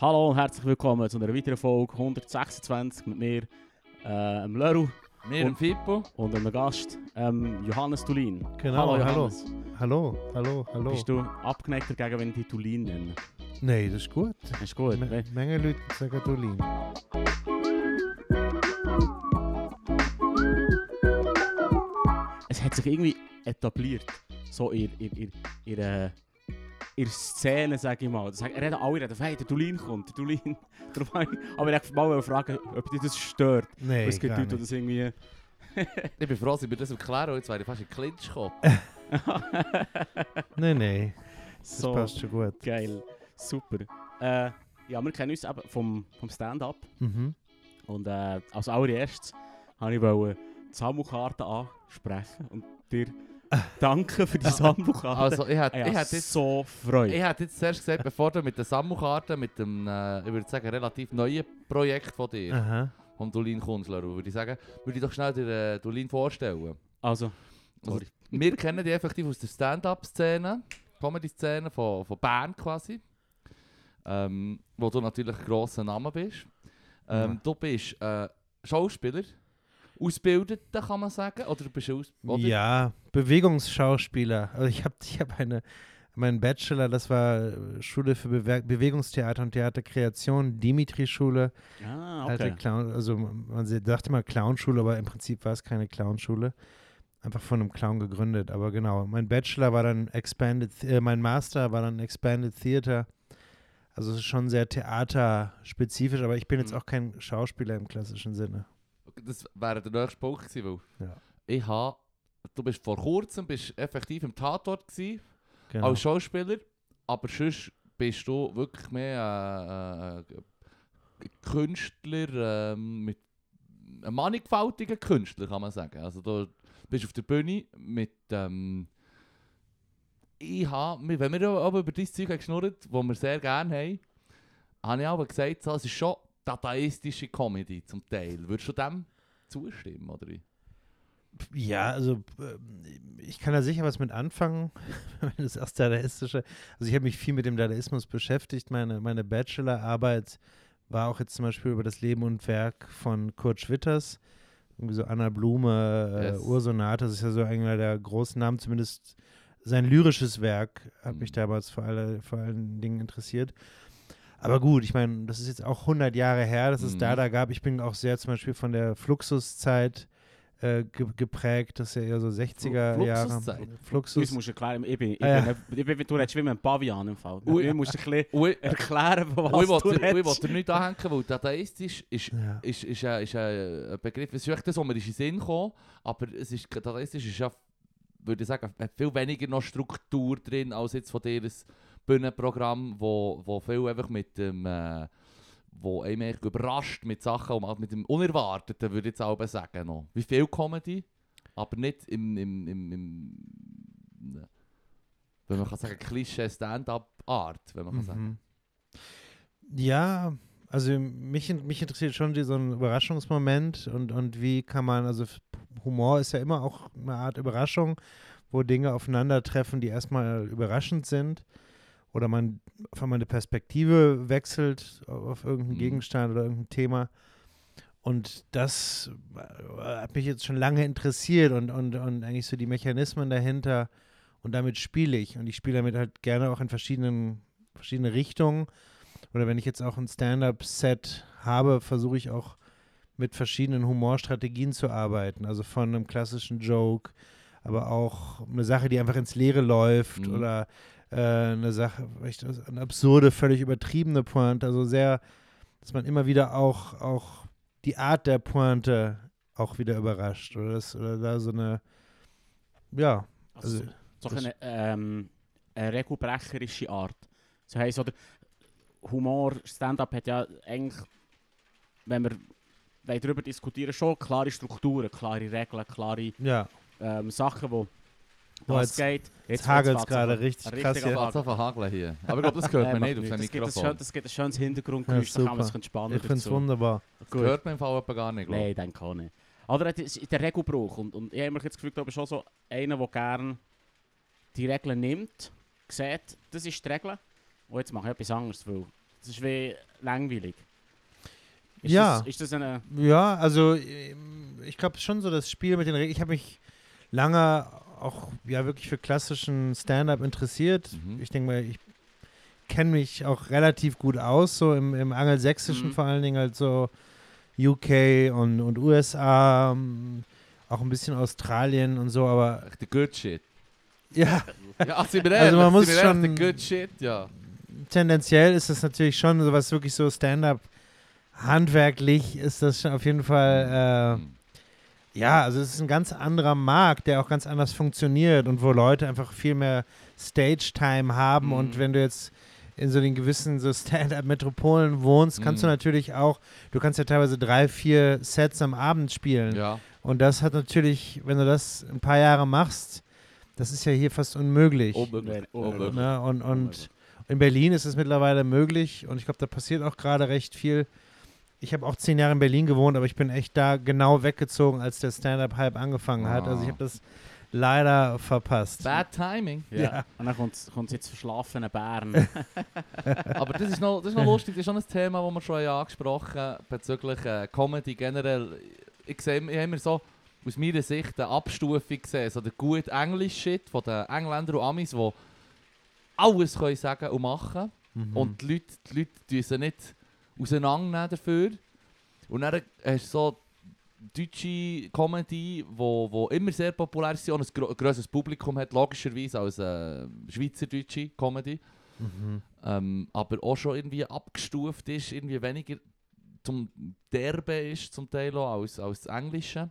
Hallo und herzlich willkommen zu einer weiteren Folge 126 mit mir, äh, dem Leru Wir Und- im Fippo. und einem Gast, ähm, Johannes Tulin. Genau, hallo hallo. Johannes. Hallo, hallo, hallo. Bist du abgeneigt dagegen, wenn ich dich Tulin nenne? Nein, das ist gut. Ist gut. Me Menge Leute sagen Dolin. Es hat sich irgendwie etabliert, so in, in, in, in, äh, in der Szene, sage ich mal. Das Reden alle reden, hey, der Tulin kommt, der ich- Aber ich wollte mal fragen, ob dich das stört. Nein, es gibt Leute, die das irgendwie... Ich bin froh, dass ich mir das erklären jetzt wäre ich fast in Clinch gekommen. Nein, nein, das so passt schon gut. geil. Super. Äh, ja, wir kennen uns eben vom, vom Stand-up. Mhm. Und äh, als allererstes wollte ich die Sammelkarte ansprechen und dir danken für die Sammelkarte. Also, ich hätte ich jetzt, so Freude. ich hätte jetzt zuerst gesagt, bevor du mit der Sammelkarte, mit dem, äh, ich würde sagen, relativ neuen Projekt von dir, Aha. vom Dolin Kunstler, würde ich sagen, würde ich doch schnell den äh, Dolin vorstellen. Also, Also, wir kennen dich effektiv aus der Stand-up-Szene, Comedy-Szene von, von Bern quasi, ähm, wo du natürlich ein grosser Name bist. Ähm, Ja. Du bist äh, Schauspieler, Ausgebildeter kann man sagen, oder du bist aus oder? Ja, Bewegungsschauspieler. Also ich habe ich hab eine, mein Bachelor, das war Schule für Bewe Bewegungstheater und Theaterkreation, Dimitri-Schule. Ah, Alte okay. Clown, also man dachte mal Clownschule, aber im Prinzip war es keine Clownschule. Einfach von einem Clown gegründet. Aber genau, mein Bachelor war dann Expanded, äh, mein Master war dann Expanded Theater. Also es ist schon sehr theaterspezifisch, aber ich bin jetzt Mhm. auch kein Schauspieler im klassischen Sinne. Das wäre der nächste Punkt gewesen, weil Ja. ich habe, du bist vor kurzem bist effektiv im Tatort gewesen, Genau. als Schauspieler, aber sonst bist du wirklich mehr äh, äh, Künstler ähm, mit ein mannigfaltiger Künstler, kann man sagen. Also du bist auf der Bühne mit ähm, ich habe, wenn wir aber über dieses Zeug geschnurrt, das wir sehr gerne haben, habe ich aber gesagt, so, es ist schon dadaistische Comedy zum Teil. Würdest du dem zustimmen, oder? Ja, also ähm, ich kann da sicher was mit anfangen, wenn das das Dadaistische. Also ich habe mich viel mit dem Dadaismus beschäftigt. Meine, meine Bachelorarbeit war auch jetzt zum Beispiel über das Leben und Werk von Kurt Schwitters. Irgendwie so Anna Blume, äh, Yes. Ursonate, das ist ja so einer der großen Namen, zumindest sein lyrisches Werk hat mich Mhm. damals vor, alle, vor allen Dingen interessiert. Aber gut, ich meine, das ist jetzt auch 100 Jahre her, dass es Mhm. Dada gab. Ich bin auch sehr zum Beispiel von der Fluxuszeit äh, ge geprägt, das ist ja eher so 60er Jahre. Fluxuszeit? Uns Fluxus. musst du erklären, ich bin, ich Ah, ja. bin, ich bin, du redest wie mit einem Pavian im Fall. Ui. Du musst ein bisschen Ui, erklären, von ui, was du ui, redest. wollte dir nicht anhängen, weil dadaistisch ist Ja. ist, ist, ein, ist ein ein Begriff, es ist das, was mir in den Sinn kam, aber es ist, dadaistisch ist ja, würde ich sagen, hat viel weniger noch Struktur drin, als jetzt von dir ein Bühnenprogramm, wo, wo viel einfach mit dem, äh, wo einem überrascht mit Sachen, und mit dem Unerwarteten, würde ich jetzt auch sagen noch. Wie viel Comedy, aber nicht im, im, im, im ne, wenn man kann sagen, Klischee Stand-up-Art, wenn man kann sagen. Mhm. Ja, also mich, mich interessiert schon so ein Überraschungsmoment und, und wie kann man, also Humor ist ja immer auch eine Art Überraschung, wo Dinge aufeinandertreffen, die erstmal überraschend sind oder man einmal eine Perspektive wechselt auf irgendeinen Mhm. Gegenstand oder irgendein Thema. Und das äh, hat mich jetzt schon lange interessiert und, und, und eigentlich so die Mechanismen dahinter. Und damit spiele ich. Und ich spiele damit halt gerne auch in verschiedenen verschiedene Richtungen. Oder wenn ich jetzt auch ein Stand-up-Set habe, versuche ich auch mit verschiedenen Humorstrategien zu arbeiten. Also von einem klassischen Joke, aber auch eine Sache, die einfach ins Leere läuft Mhm. oder äh, eine Sache, echt eine absurde, völlig übertriebene Pointe. Also sehr, dass man immer wieder auch, auch die Art der Pointe auch wieder überrascht. Oder, das, oder da so eine, ja, Also, also so eine, ähm, eine regelbrecherische Art. Das heisst, oder Humor, Stand-up hat ja eigentlich, wenn wir darüber diskutieren, schon klare Strukturen, klare Regeln, klare ja, ähm, Sachen, wo Was jetzt- geht. jetzt hagelt's wird's gerade richtig richtig krass hier. Ich es hageln hier. Aber ich glaube, das hört man Nein, nicht auf dem nichts. Das gibt ein Mikrofon. schön- Das gibt ein schönes Hintergrundgeräusch, Ja, da kann man sich entspannen ich finde es wunderbar. Das Gut. hört man im Fall gar nicht, glaube Nein, ich denke auch nicht. Aber das ist der Regelbruch. Und, und ich habe mir jetzt gefühlt, ich bin schon so einer, der gerne die Regeln nimmt, sieht, das ist die Regel. Und jetzt mache ich etwas anderes, weil Es ist wie langweilig. Ist Ja. Das, ist das eine... Ja, also ich glaube schon so das Spiel mit den Regeln. Ich habe mich lange auch ja wirklich für klassischen Stand-up interessiert. Mhm. Ich denke mal, ich kenne mich auch relativ gut aus, so im, im Angelsächsischen Mhm. vor allen Dingen, halt so UK und, und USA, ähm, auch ein bisschen Australien und so, aber der Good Shit. ja, Ja, sind wir Also man muss schon- der Good Shit, ja. tendenziell ist es natürlich schon so was wirklich so Stand-up handwerklich ist das schon auf jeden Fall Mhm. Ja, also es ist ein ganz anderer Markt, der auch ganz anders funktioniert und wo Leute einfach viel mehr Stage-Time haben Mhm. und wenn du jetzt in so den gewissen so Stand-up-Metropolen wohnst, kannst du Mhm. natürlich auch, du kannst ja teilweise drei, vier Sets am Abend spielen Ja. und das hat natürlich, wenn du das ein paar Jahre machst, das ist ja hier fast unmöglich. Unmöglich. Unmöglich. Unmöglich. Ne? Und, und in Berlin ist es mittlerweile möglich und ich glaube, da passiert auch gerade recht viel. Ich habe auch zehn Jahre in Berlin gewohnt, aber ich bin echt da genau weggezogen, als der Stand-Up-Hype angefangen hat. Also ich Ah. habe das leider verpasst. Bad Timing. Ja. Ja. Und dann kommt es jetzt verschlafene Bären. Aber das ist, noch, das ist noch lustig, das ist schon ein Thema, das wir schon angesprochen haben, bezüglich äh, Comedy generell. Ich sehe ich habe mir so aus meiner Sicht eine Abstufung gesehen, so der gute Englisch-Shit von den Engländern und Amis, die alles können sagen und machen Mhm. und die Leute, die Leute tun sie nicht auseinandernehmen dafür. Und dann hast du so deutsche Comedy, wo, wo immer sehr populär ist und ein gro grosses Publikum hat, logischerweise als äh, schweizerdeutsche Comedy. Mhm. Ähm, aber auch schon irgendwie abgestuft ist, irgendwie weniger zum Derbe ist zum Teil auch als, als das Englische.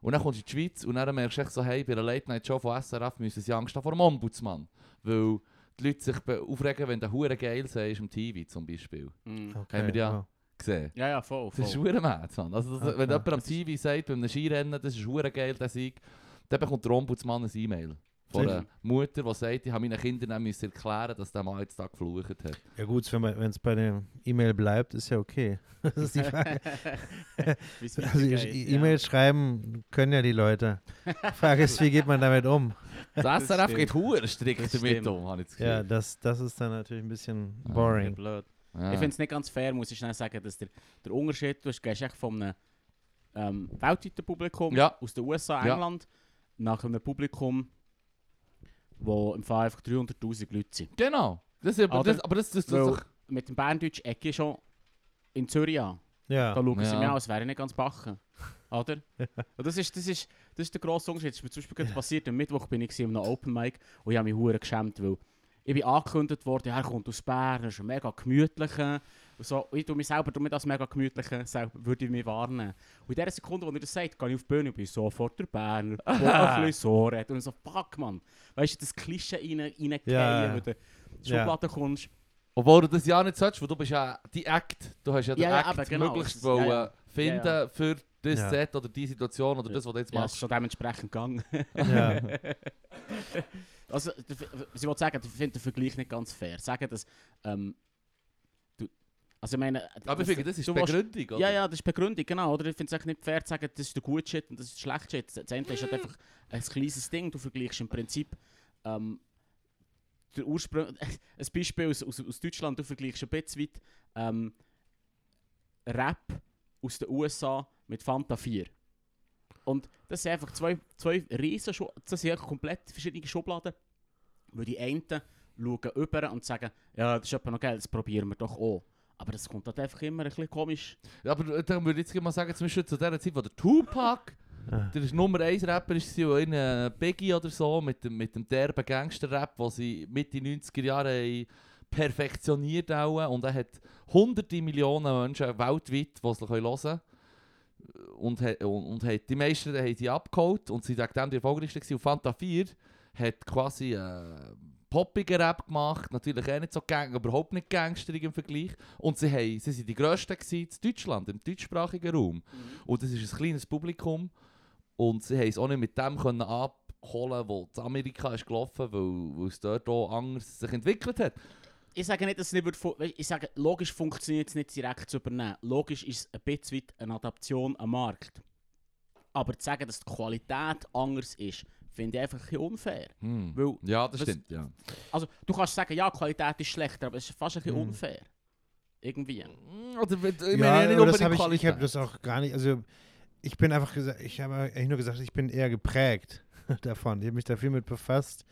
Und dann kommst du in die Schweiz und dann merkst du echt so, hey, bei einer Late-Night-Show von SRF müssen sie Angst haben vor dem Ombudsmann. Weil die Leute sich aufregen, wenn der Hure geil ist im TV zum Beispiel. Mhm. Okay, Haben wir ja wow. gesehen. Ja, ja, voll. Das ist voll. hure mad, Mann. Also, das, Ah, wenn jemand am TV sagt, bei einem Skirennen, das ist hure geil, der Sieg, dann bekommt der Ombudsmann ein E-Mail von einer Mutter, die sagt, ich habe meinen Kindern müssen erklären, dass der Mann jetzt da geflucht hat. Ja gut, wenn es bei der E-Mail bleibt, ist ja okay. Das ist die Frage. Also weitergeht, E- ja. E-Mail schreiben können ja die Leute. Die Frage ist, wie geht man damit um? Das SRF geht hure strikt damit um, habe ich das Gefühl. Ja, das, das ist dann natürlich ein bisschen Ja, boring. blöd. Ja. Ich finde es nicht ganz fair, muss ich schnell sagen, dass der, der Unterschied, du gehst echt von einem ähm, weltweiten Publikum Ja. aus den USA, Ja. England, nach einem Publikum, wo im Fall einfach 300'000 Leute sind. Genau. Das, ist aber, Oder? das, aber das, das, das, mit dem Berndeutsch ecke schon in Zürich an. Ja. Da schauen sie Ja. mir an, als wäre ich nicht ganz backen. Oder? Und das ist, das, ist, das ist der grosse Unterschied. Das ist mir zum Beispiel gerade passiert. Am Mittwoch bin ich einem Open Mic und ich habe mich hure geschämt, weil ich bin angekündigt worden, er kommt aus Bern, er ist ein mega gemütlicher. Und so, ich tue mich selber damit als mega gemütlicher, selber würde ich mich warnen. Und in der Sekunde, wo er das sagt, gehe ich auf die Bühne und bin sofort der Berner, der ein bisschen so redet. Und ich so, fuck man, weißt du, das Klischee rein, reingehen, Ja. wo du in die Ja. Schublade kommst. obwohl du das ja nicht sollst, weil du bist ja die Act. Du hast ja den Ja, ja, Act genau. möglichst Das- ja, ja. finden Ja, für das Ja. Set oder die Situation oder das, was du jetzt Ja, machst. ist schon dementsprechend gegangen. Ja. Also, ich wollte sagen, ich finde den Vergleich nicht ganz fair. Sagen, dass, ähm, du, also ich meine... Aber ich finde, das ist Begründung, oder? Ja, ja, das ist Begründung, genau. Oder ich finde es nicht fair zu sagen, das ist der gute Shit und das ist der schlechte Shit. Das eine ist halt einfach ein kleines Ding. Du vergleichst im Prinzip ähm, der Ursprung... Ein Beispiel aus, aus, aus Deutschland, du vergleichst ein bisschen weit ähm, Rap aus den USA mit Fanta 4. Und das sind einfach zwei, zwei riesen das sind komplett verschiedene Schubladen. Weil die einen schauen über und sagen, ja, das ist etwa noch geil, das probieren wir doch auch. Aber das kommt halt einfach immer ein bisschen komisch. Ja, aber dann würde ich jetzt mal sagen, zum Beispiel zu der Zeit, wo der Tupac der Nummer 1 Rapper ist, war, in äh, Biggie oder so, mit dem, mit dem derben Gangster-Rap, den sie Mitte 90er Jahre perfektioniert haben. Und er hat hunderte Millionen Menschen weltweit, die es hören können. Und, und, und hat, die meisten haben sie abgeholt und sie wegen dem die erfolgreichsten. Und Fanta 4 hat quasi äh, poppigen Rap gemacht, natürlich auch nicht so gang, überhaupt nicht gangsterig im Vergleich. Und sie, haben, sie sind die grössten in Deutschland, im deutschsprachigen Raum. Und das ist ein kleines Publikum. Und sie haben es auch nicht mit dem können abholen, wo in Amerika ist gelaufen, weil, weil es dort auch anders sich entwickelt hat. Ich sage nicht, dass es nicht wird Ich sage, logisch funktioniert es nicht direkt zu übernehmen. Logisch ist es ein bisschen eine Adaption am Markt. Aber zu sagen, dass die Qualität anders ist, finde ich einfach ein bisschen unfair. Hm. Weil, Ja, das was- stimmt. Ja. also, du kannst sagen, ja, die Qualität ist schlechter, aber es ist fast ein bisschen Mhm. unfair. Irgendwie. Oder, ich ja, meine ja nicht aber das habe ich, ich habe das auch gar nicht, also ich bin einfach gesagt, ich habe eigentlich nur gesagt, ich bin eher geprägt davon. Ich habe mich da viel mit befasst.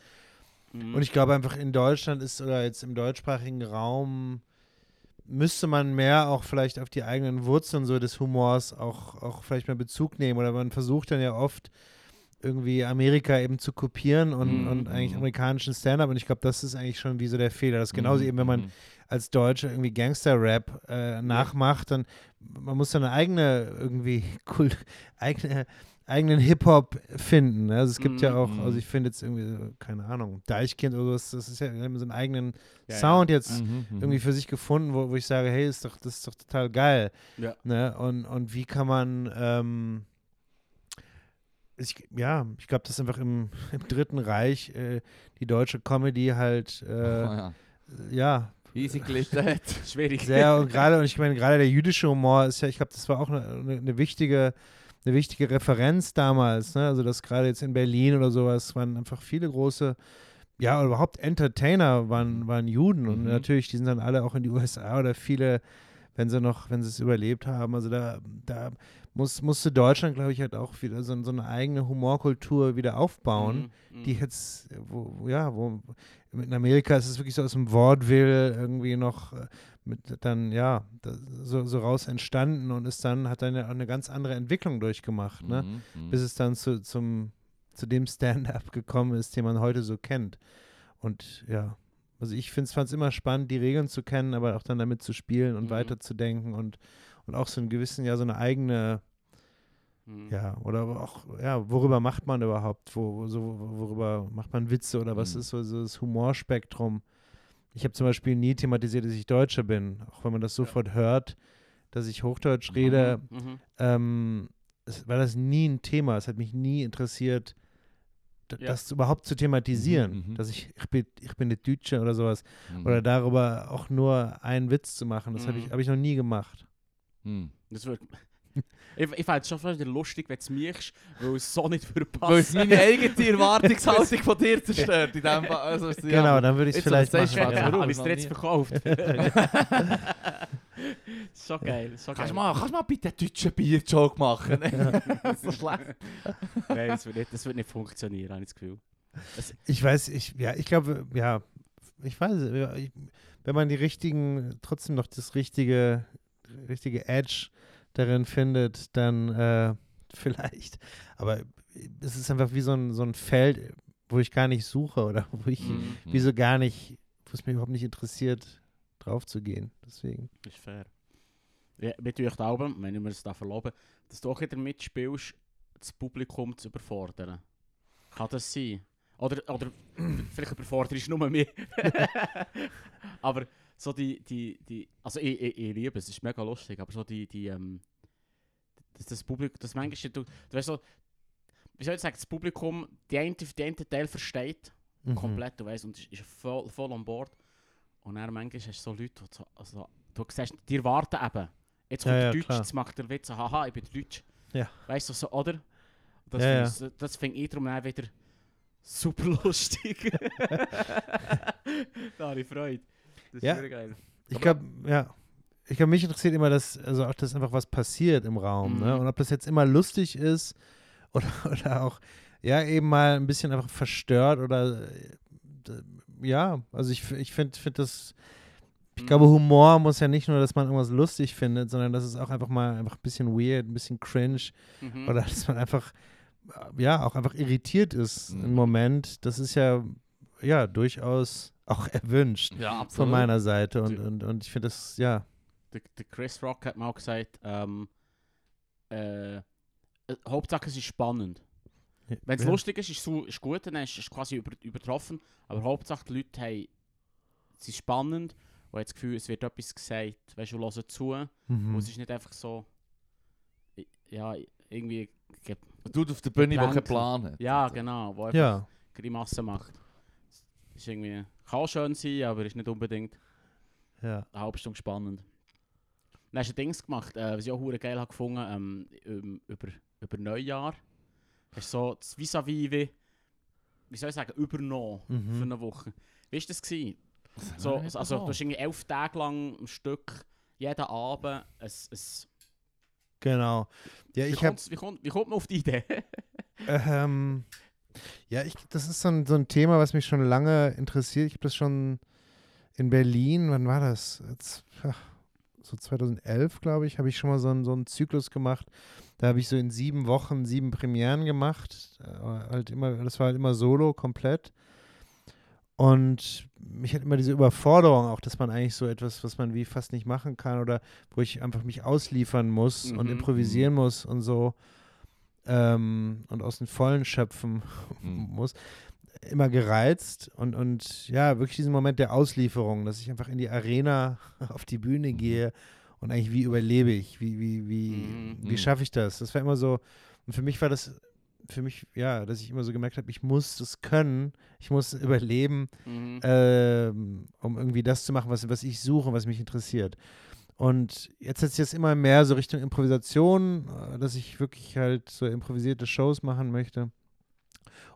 Mhm. Und ich glaube einfach in Deutschland ist oder jetzt im deutschsprachigen Raum müsste man mehr auch vielleicht auf die eigenen Wurzeln so des Humors auch, auch vielleicht mal Bezug nehmen. Oder man versucht dann ja oft irgendwie Amerika eben zu kopieren und, Mhm, und eigentlich mhm. amerikanischen Stand-up. Und ich glaube, das ist eigentlich schon wie so der Fehler. Das ist genauso Mhm, eben, wenn man mhm. als Deutsche irgendwie Gangster-Rap äh, nachmacht, dann man muss dann eine eigene irgendwie cool, eigene, eigenen Hip-Hop finden. Ne? Also es gibt ja Mhm, auch, mhm. also ich finde jetzt irgendwie, keine Ahnung, Deichkind oder sowas, das ist ja so einen eigenen Ja, ja. Sound jetzt Mhm, mhm. irgendwie für sich gefunden, wo, wo ich sage, hey, ist doch, das ist doch total geil. Ja. Ne? Und, und wie kann man, ähm, ich, ja, ich glaube, dass einfach im, im Dritten Reich äh, die deutsche Comedy halt, Oh, äh, ja. ja, Easy hat. Schwierig. sehr und gerade und ich meine gerade der jüdische Humor ist ja ich glaube das war auch eine, eine, wichtige eine wichtige Referenz damals ne also dass gerade jetzt in Berlin oder sowas waren einfach viele große ja oder überhaupt Entertainer waren waren Juden und Mhm. natürlich die sind dann alle auch in die USA oder viele wenn sie noch wenn sie es überlebt haben also da da muss, musste Deutschland glaube ich halt auch wieder so, so eine eigene Humorkultur wieder aufbauen mhm. die jetzt, wo, ja, wo in Amerika ist es wirklich so aus dem Wortwill irgendwie noch äh, mit dann, ja, da, so, so raus entstanden und ist dann, hat dann ja auch eine ganz andere Entwicklung durchgemacht, ne? Mhm. Bis es dann zu, zum, zu dem Stand-up gekommen ist, den man heute so kennt. Und ja, also ich fand es immer spannend, die Regeln zu kennen, aber auch dann damit zu spielen und Mhm. weiterzudenken und, und auch so einen gewissen, ja, so eine eigene, Mhm. ja, oder auch, ja, worüber macht man überhaupt? Wo, so, worüber macht man Witze oder was Mhm. ist so, so das Humorspektrum? Ich habe zum Beispiel nie thematisiert, dass ich Deutscher bin, auch wenn man das sofort hört, dass ich Hochdeutsch rede, Mhm, mhm. ähm, es war das nie ein Thema. Es hat mich nie interessiert, Ja. das überhaupt zu thematisieren, Mhm, mhm. dass ich, ich bin, ich bin nicht Deutsche oder sowas, Mhm. oder darüber auch nur einen Witz zu machen. Das habe ich, Mhm. hab ich noch nie gemacht. Mhm. Das wird... ich ich fände es schon fast wieder lustig, wenn du es mischst, weil es so nicht Weil es verpasst. meine eigene Erwartungshaltung von dir zerstört. In dem Fall. Also, es- ja. Genau, dann würde ich es vielleicht machen. schwarz, Ja. warum? Habe ich es dir jetzt verkauft? so geil, so geil. Kannst du mal, kannst du mal bitte einen deutschen Bier-Joke machen? so schlecht. Nein, das wird, nicht, das wird nicht funktionieren, habe ich das Gefühl. Ich weiß, ich, ja, ich glaube, ja, ich weiß, ja, ich, wenn man die richtigen, trotzdem noch das richtige, richtige Edge darin findet, dann äh, vielleicht. Aber es ist einfach wie so ein, so ein Feld, wo ich gar nicht suche oder wo ich, Mhm. wieso gar nicht, wo es mich überhaupt nicht interessiert, drauf zu gehen. Deswegen. Das ist fair. Ja, mit euch Album, wenn ich mir das darf erlauben, dass du auch wieder mitspielst, das Publikum zu überfordern. Kann das sein? Oder, oder vielleicht überforderst du nur mich. aber so die, die, die also ich, ich, ich liebe es, es ist mega lustig, aber so die, die, ähm, das, das Publikum, das manchmal, du, du weißt so, wie soll ich sagen, das Publikum, die eine, die eine Teil versteht, Mhm. komplett, du weißt, und ist, ist voll, voll an Bord. Und dann manchmal hast du so Leute, die so, also, du siehst, die warten eben. Jetzt kommt Ja, der ja, Deutsch, klar. jetzt macht der Witz, haha, ich bin Deutsch. Ja. Weißt du, so, oder? Das Ja, ich, das find ich darum dann wieder super lustig. da habe ich Freude. Das Ja. sehr geil. Ich glaube, ja. Ich glaube, mich interessiert immer, dass, also auch, dass einfach was passiert im Raum. Ne? Mhm. Und ob das jetzt immer lustig ist oder, oder auch, ja, eben mal ein bisschen einfach verstört oder, äh, ja, also ich, ich finde find das, ich Mhm. glaube, Humor muss ja nicht nur, dass man irgendwas lustig findet, sondern dass es auch einfach mal einfach ein bisschen weird, ein bisschen cringe Mhm. oder dass man einfach, ja, auch einfach irritiert ist Mhm. im Moment. Das ist ja, ja, durchaus auch erwünscht Ja, von meiner Seite und, und, und ich finde das, ja, Der, der Chris Rock hat mal gesagt, ähm, äh, äh, Hauptsache es ist spannend. Wenn es ja. lustig ist, ist es so- ist gut, dann ist es quasi über, übertroffen. Aber Hauptsache die Leute haben, es ist spannend und haben das Gefühl, es wird etwas gesagt, weißt du, hören zu. Mhm. Und es ist nicht einfach so, ja, irgendwie, ge- Du auf der Bühne, der keinen. Plan hat. ja, genau, wo einfach Ja, Grimassen macht. Ist irgendwie, kann schön sein, aber ist nicht unbedingt ja. eine halbe Stunde spannend. Dann hast du Dings gemacht, äh, was ich auch geil habe gefunden, ähm, ähm, über, über Neujahr. Hast so das vis-à-vis wie, wie soll ich sagen, übernommen Mhm. für eine Woche. Wie war das? Gewesen? So, also, nicht du hast irgendwie elf Tage lang am Stück jeden Abend ein... ein Genau. Ja, wie, ich habe kommt's- wie, kommt, wie kommt man auf die Idee? Ähm, ja, ich, das ist so ein, so ein Thema, was mich schon lange interessiert. Ich habe das schon in Berlin, wann war das? Jetzt, ach, so 2011, glaube ich, habe ich schon mal so einen, so einen Zyklus gemacht. Da habe ich so in sieben Wochen sieben Premieren gemacht. Äh, halt immer, das war halt immer solo, komplett. Und mich hat immer diese Überforderung auch, dass man eigentlich so etwas, was man wie fast nicht machen kann oder wo ich einfach mich ausliefern muss und Mhm. improvisieren muss und so ähm, und aus den Vollen schöpfen Mhm. muss, immer gereizt und, und ja, wirklich diesen Moment der Auslieferung, dass ich einfach in die Arena auf die Bühne gehe und eigentlich wie überlebe ich, wie, wie, wie, Mhm. wie Mhm. schaffe ich das? Das war immer so, und für mich war das, für mich, ja, dass ich immer so gemerkt habe, ich muss das können, ich muss überleben, Mhm. ähm, um irgendwie das zu machen, was, was ich suche, was mich interessiert. Und jetzt hat sich das immer mehr so Richtung Improvisation, äh, dass ich wirklich halt so improvisierte Shows machen möchte.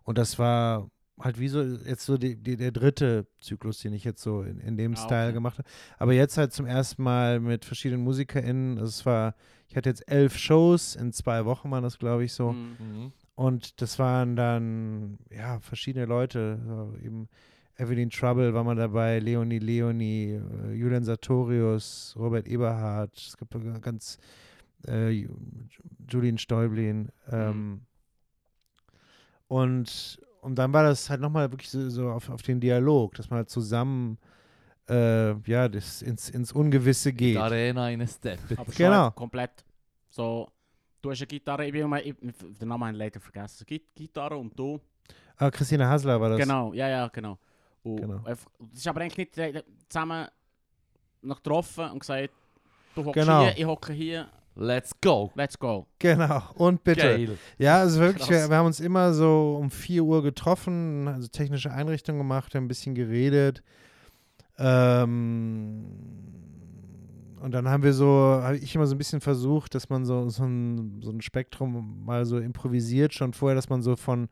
Und das war halt wie so jetzt so die, die, der dritte Zyklus, den ich jetzt so in, in dem Ah, Style okay. gemacht habe. Aber jetzt halt zum ersten Mal mit verschiedenen MusikerInnen. Also es war, ich hatte jetzt elf Shows, in zwei Wochen waren das, glaube ich, so. Mhm. Und das waren dann, ja, verschiedene Leute. So eben Evelyn Trouble war mal dabei, Leonie Leonie, äh, Julian Sartorius, Robert Eberhardt, es gibt ganz äh, Ju- Julien Stäublin. Ähm, und, und dann war das halt nochmal wirklich so, so auf, auf den Dialog, dass man halt zusammen äh, ja, das ins, ins Ungewisse Die geht. Arena in Step. Aber schon Genau. einfach komplett so... Du hast eine Gitarre, ich bin immer, ich, den Namen habe ich leider vergessen. Git Gitarre und du... Ah, Christina Hasler war das. Genau, ja, ja, genau. Und Genau. Einfach, das ist aber eigentlich nicht zusammen noch getroffen und gesagt, du hockst Genau. hier, ich hocke hier, Let's go. let's go. Genau. Und bitte. Geil. Ja, also wirklich, wir, wir haben uns immer so um 4 Uhr getroffen, also technische Einrichtungen gemacht, haben ein bisschen geredet. Ähm, und dann haben wir so, habe ich immer so ein bisschen versucht, dass man so, so, ein, so ein Spektrum mal so improvisiert, schon vorher, dass man so von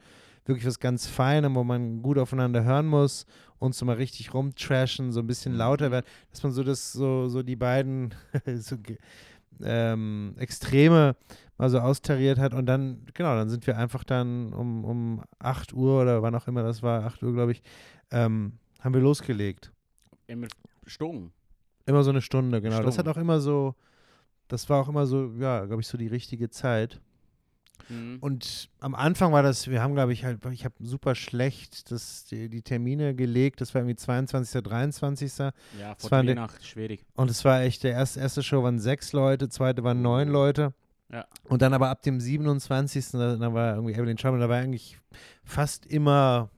wirklich was ganz Feinem, wo man gut aufeinander hören muss und so mal richtig rumtrashen, so ein bisschen lauter werden, dass man so das, so, so die beiden so, ähm, Extreme mal so austariert hat und dann, genau, dann sind wir einfach dann um, um 8 Uhr oder wann auch immer das war, 8 Uhr glaube ich, ähm, haben wir losgelegt. Immer stumm. Immer so eine Stunde, genau. Das hat auch immer so, das war auch immer so, ja, glaube ich, so die richtige Zeit. Mhm. Und am Anfang war das, wir haben, glaube ich, halt, ich habe super schlecht das, die, die Termine gelegt. Das war irgendwie 22., 23. Ja, vor der Weihnacht schwierig. Und es war echt, der erste, erste Show waren sechs Leute, zweite waren neun Leute. Ja. Und dann aber ab dem 27. Da, da war irgendwie Evelyn Trouble, da war eigentlich fast immer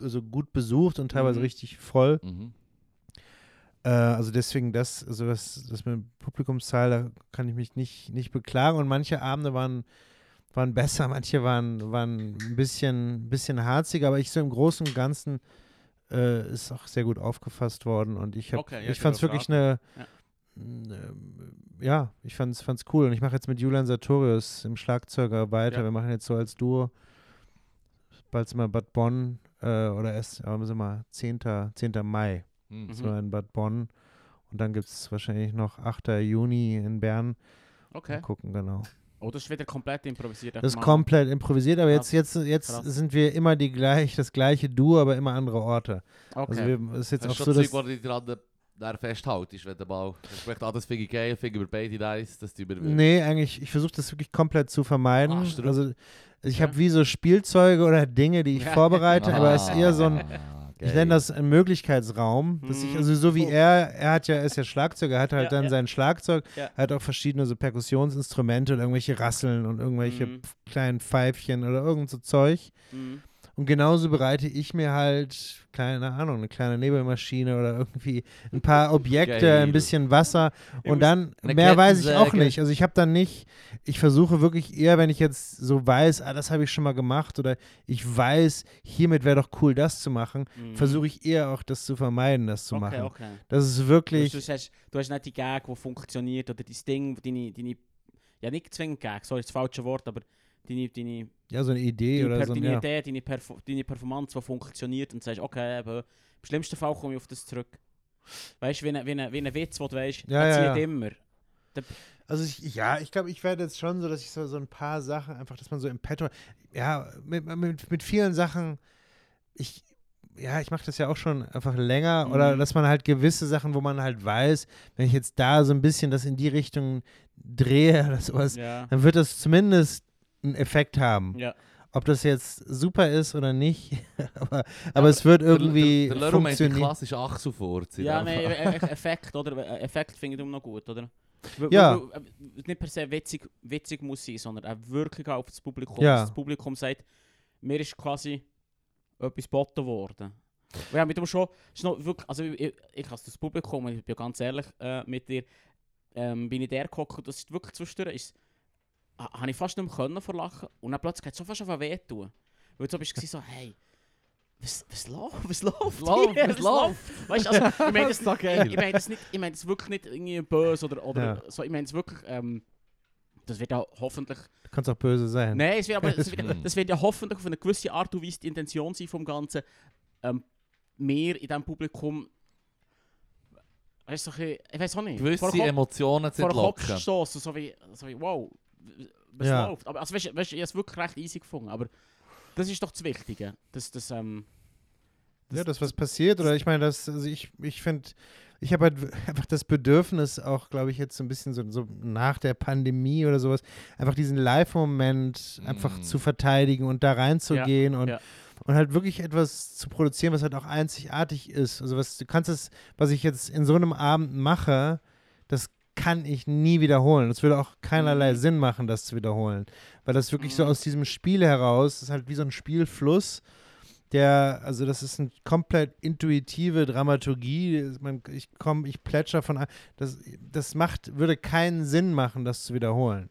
so gut besucht und teilweise Mhm. richtig voll. Mhm. Äh, also deswegen das, also das, das mit Publikumszahl, da kann ich mich nicht, nicht beklagen. Und manche Abende waren, waren besser, manche waren, waren ein bisschen, bisschen harziger, aber ich so im Großen und Ganzen äh, ist auch sehr gut aufgefasst worden und ich habe Okay, ich fand es wirklich eine Ja. ne, ja, ich fand's, fand's cool und ich mache jetzt mit Julian Sartorius im Schlagzeuger weiter. Ja. Wir machen jetzt so als Duo bald sind wir Bad Bonn äh, oder erst, aber sind wir 10. 10. Mai Mhm. so in Bad Bonn. Und dann gibt es wahrscheinlich noch 8. Juni in Bern. Okay. Mal gucken, genau. Oh, das ist wieder komplett improvisiert. Das ist komplett improvisiert, aber jetzt, Krass. jetzt, jetzt Krass. sind wir immer die gleich, das gleiche Duo, aber immer andere Orte. Okay. Also wir, ist jetzt Das auch ist so, schon dass... Zeug, wo du dran der festhaltest, wenn du mal... Ich möchte, ah, das finde ich geil, finde ich über beide nice, dass die über... Nee, eigentlich, ich versuche das wirklich komplett zu vermeiden. Ah, stimmt. also ich Ja. habe wie so Spielzeuge oder Dinge, die ich Ja. vorbereite, aber es ist eher so ein, Ah, ich nenne das ein Möglichkeitsraum. Dass ich, Mhm. also so wie Oh. er, er hat ja, er ist ja Schlagzeuger, er hat halt Ja, dann ja. sein Schlagzeug, Ja. er hat auch verschiedene so Perkussionsinstrumente und irgendwelche Rasseln und irgendwelche Mhm. Kleinen Pfeifchen oder irgend so Zeug. Mhm. Und genauso bereite ich mir halt, keine Ahnung, eine kleine Nebelmaschine oder irgendwie ein paar Objekte, Geil. ein bisschen Wasser und dann mehr weiß ich auch nicht. Also ich habe dann nicht, ich versuche wirklich eher, wenn ich jetzt so weiß, ah, das habe ich schon mal gemacht oder ich weiß, hiermit wäre doch cool, das zu machen, Mhm. versuche ich eher auch das zu vermeiden, das zu okay, machen. Okay. Das ist wirklich, du, hast, du hast nicht die Gag, die funktioniert oder dein Ding, deine, deine ja nicht zwingend Gag, sorry, das falsche Wort, aber deine, deine, ja, so eine Idee deine, oder so. deine Ja. Idee, deine, Perf deine Performance, die funktioniert und sagst, okay, aber im schlimmsten Fall komme ich auf das zurück. Weißt du, wie wie wie ein Witz, wo du weißt, Ja, er ja, zieht immer. Also ich, ja, ich glaube, ich werde jetzt schon so, dass ich so, so ein paar Sachen einfach, dass man so im Petto, ja, mit, mit, mit vielen Sachen, ich, ja, ich mache das ja auch schon einfach länger oder Mhm. dass man halt gewisse Sachen, wo man halt weiß, wenn ich jetzt da so ein bisschen das in die Richtung drehe oder sowas, Ja. dann wird das zumindest einen Effekt haben. Ja. Ob das jetzt super ist oder nicht, aber, aber es wird irgendwie Der, der, der funktionieren. klassische Achselfurz. in Ja, nein, e- e- Effekt, oder? Effekt finde ich immer noch gut, oder? Ja. weil- weil, äh, nicht per se witzig, witzig muss sein, sondern auch wirklich auf das Publikum. Ja. Dass das Publikum sagt, mir ist quasi etwas geboten worden. Ja, mit dem schon, ist noch wirklich, also ich, ich, ich als das Publikum, ich bin ganz ehrlich äh, mit dir, ähm, bin ich der und das ist wirklich zwischendurch, ist, habe ich fast nicht mehr können vor Lachen und dann plötzlich geht es so fast auf wehtun. Weil du bist so, hey, was, was läuft, was läuft läuft, hier? was läuft? Weißt du, also, ich meine das, doch ich, geil. ich meine das nicht, ich meine das wirklich nicht irgendwie böse oder, oder Ja. so, ich meine es wirklich, ähm, das wird ja hoffentlich, Du kannst auch böse sein. nein, es wird aber, das wird, das wird ja hoffentlich auf eine gewisse Art und Weise die Intention sein vom Ganzen, ähm, mehr in diesem Publikum, weißt du, so ich weiß auch nicht, Gewisse Emotionen zu vor den Kopf entlocken. stoßen, so wie, so wie, wow, was Ja. läuft. Aber, also weißt weißt, ich habe es wirklich recht easy gefunden, aber das ist doch das Wichtige, dass das, ähm, Ja, dass was passiert oder ich meine, das, also ich, ich finde, ich habe halt einfach das Bedürfnis auch, glaube ich, jetzt so ein bisschen so, so nach der Pandemie oder sowas, einfach diesen Live-Moment einfach Mm. zu verteidigen und da reinzugehen und, ja. und halt wirklich etwas zu produzieren, was halt auch einzigartig ist. Also was du kannst es, was ich jetzt in so einem Abend mache, das kann ich nie wiederholen. Es würde auch keinerlei Mhm. Sinn machen, das zu wiederholen. Weil das wirklich so Mhm. aus diesem Spiel heraus, das ist halt wie so ein Spielfluss, der, also das ist eine komplett intuitive Dramaturgie. Ich komme, ich plätscher von, das, das macht, würde keinen Sinn machen, das zu wiederholen.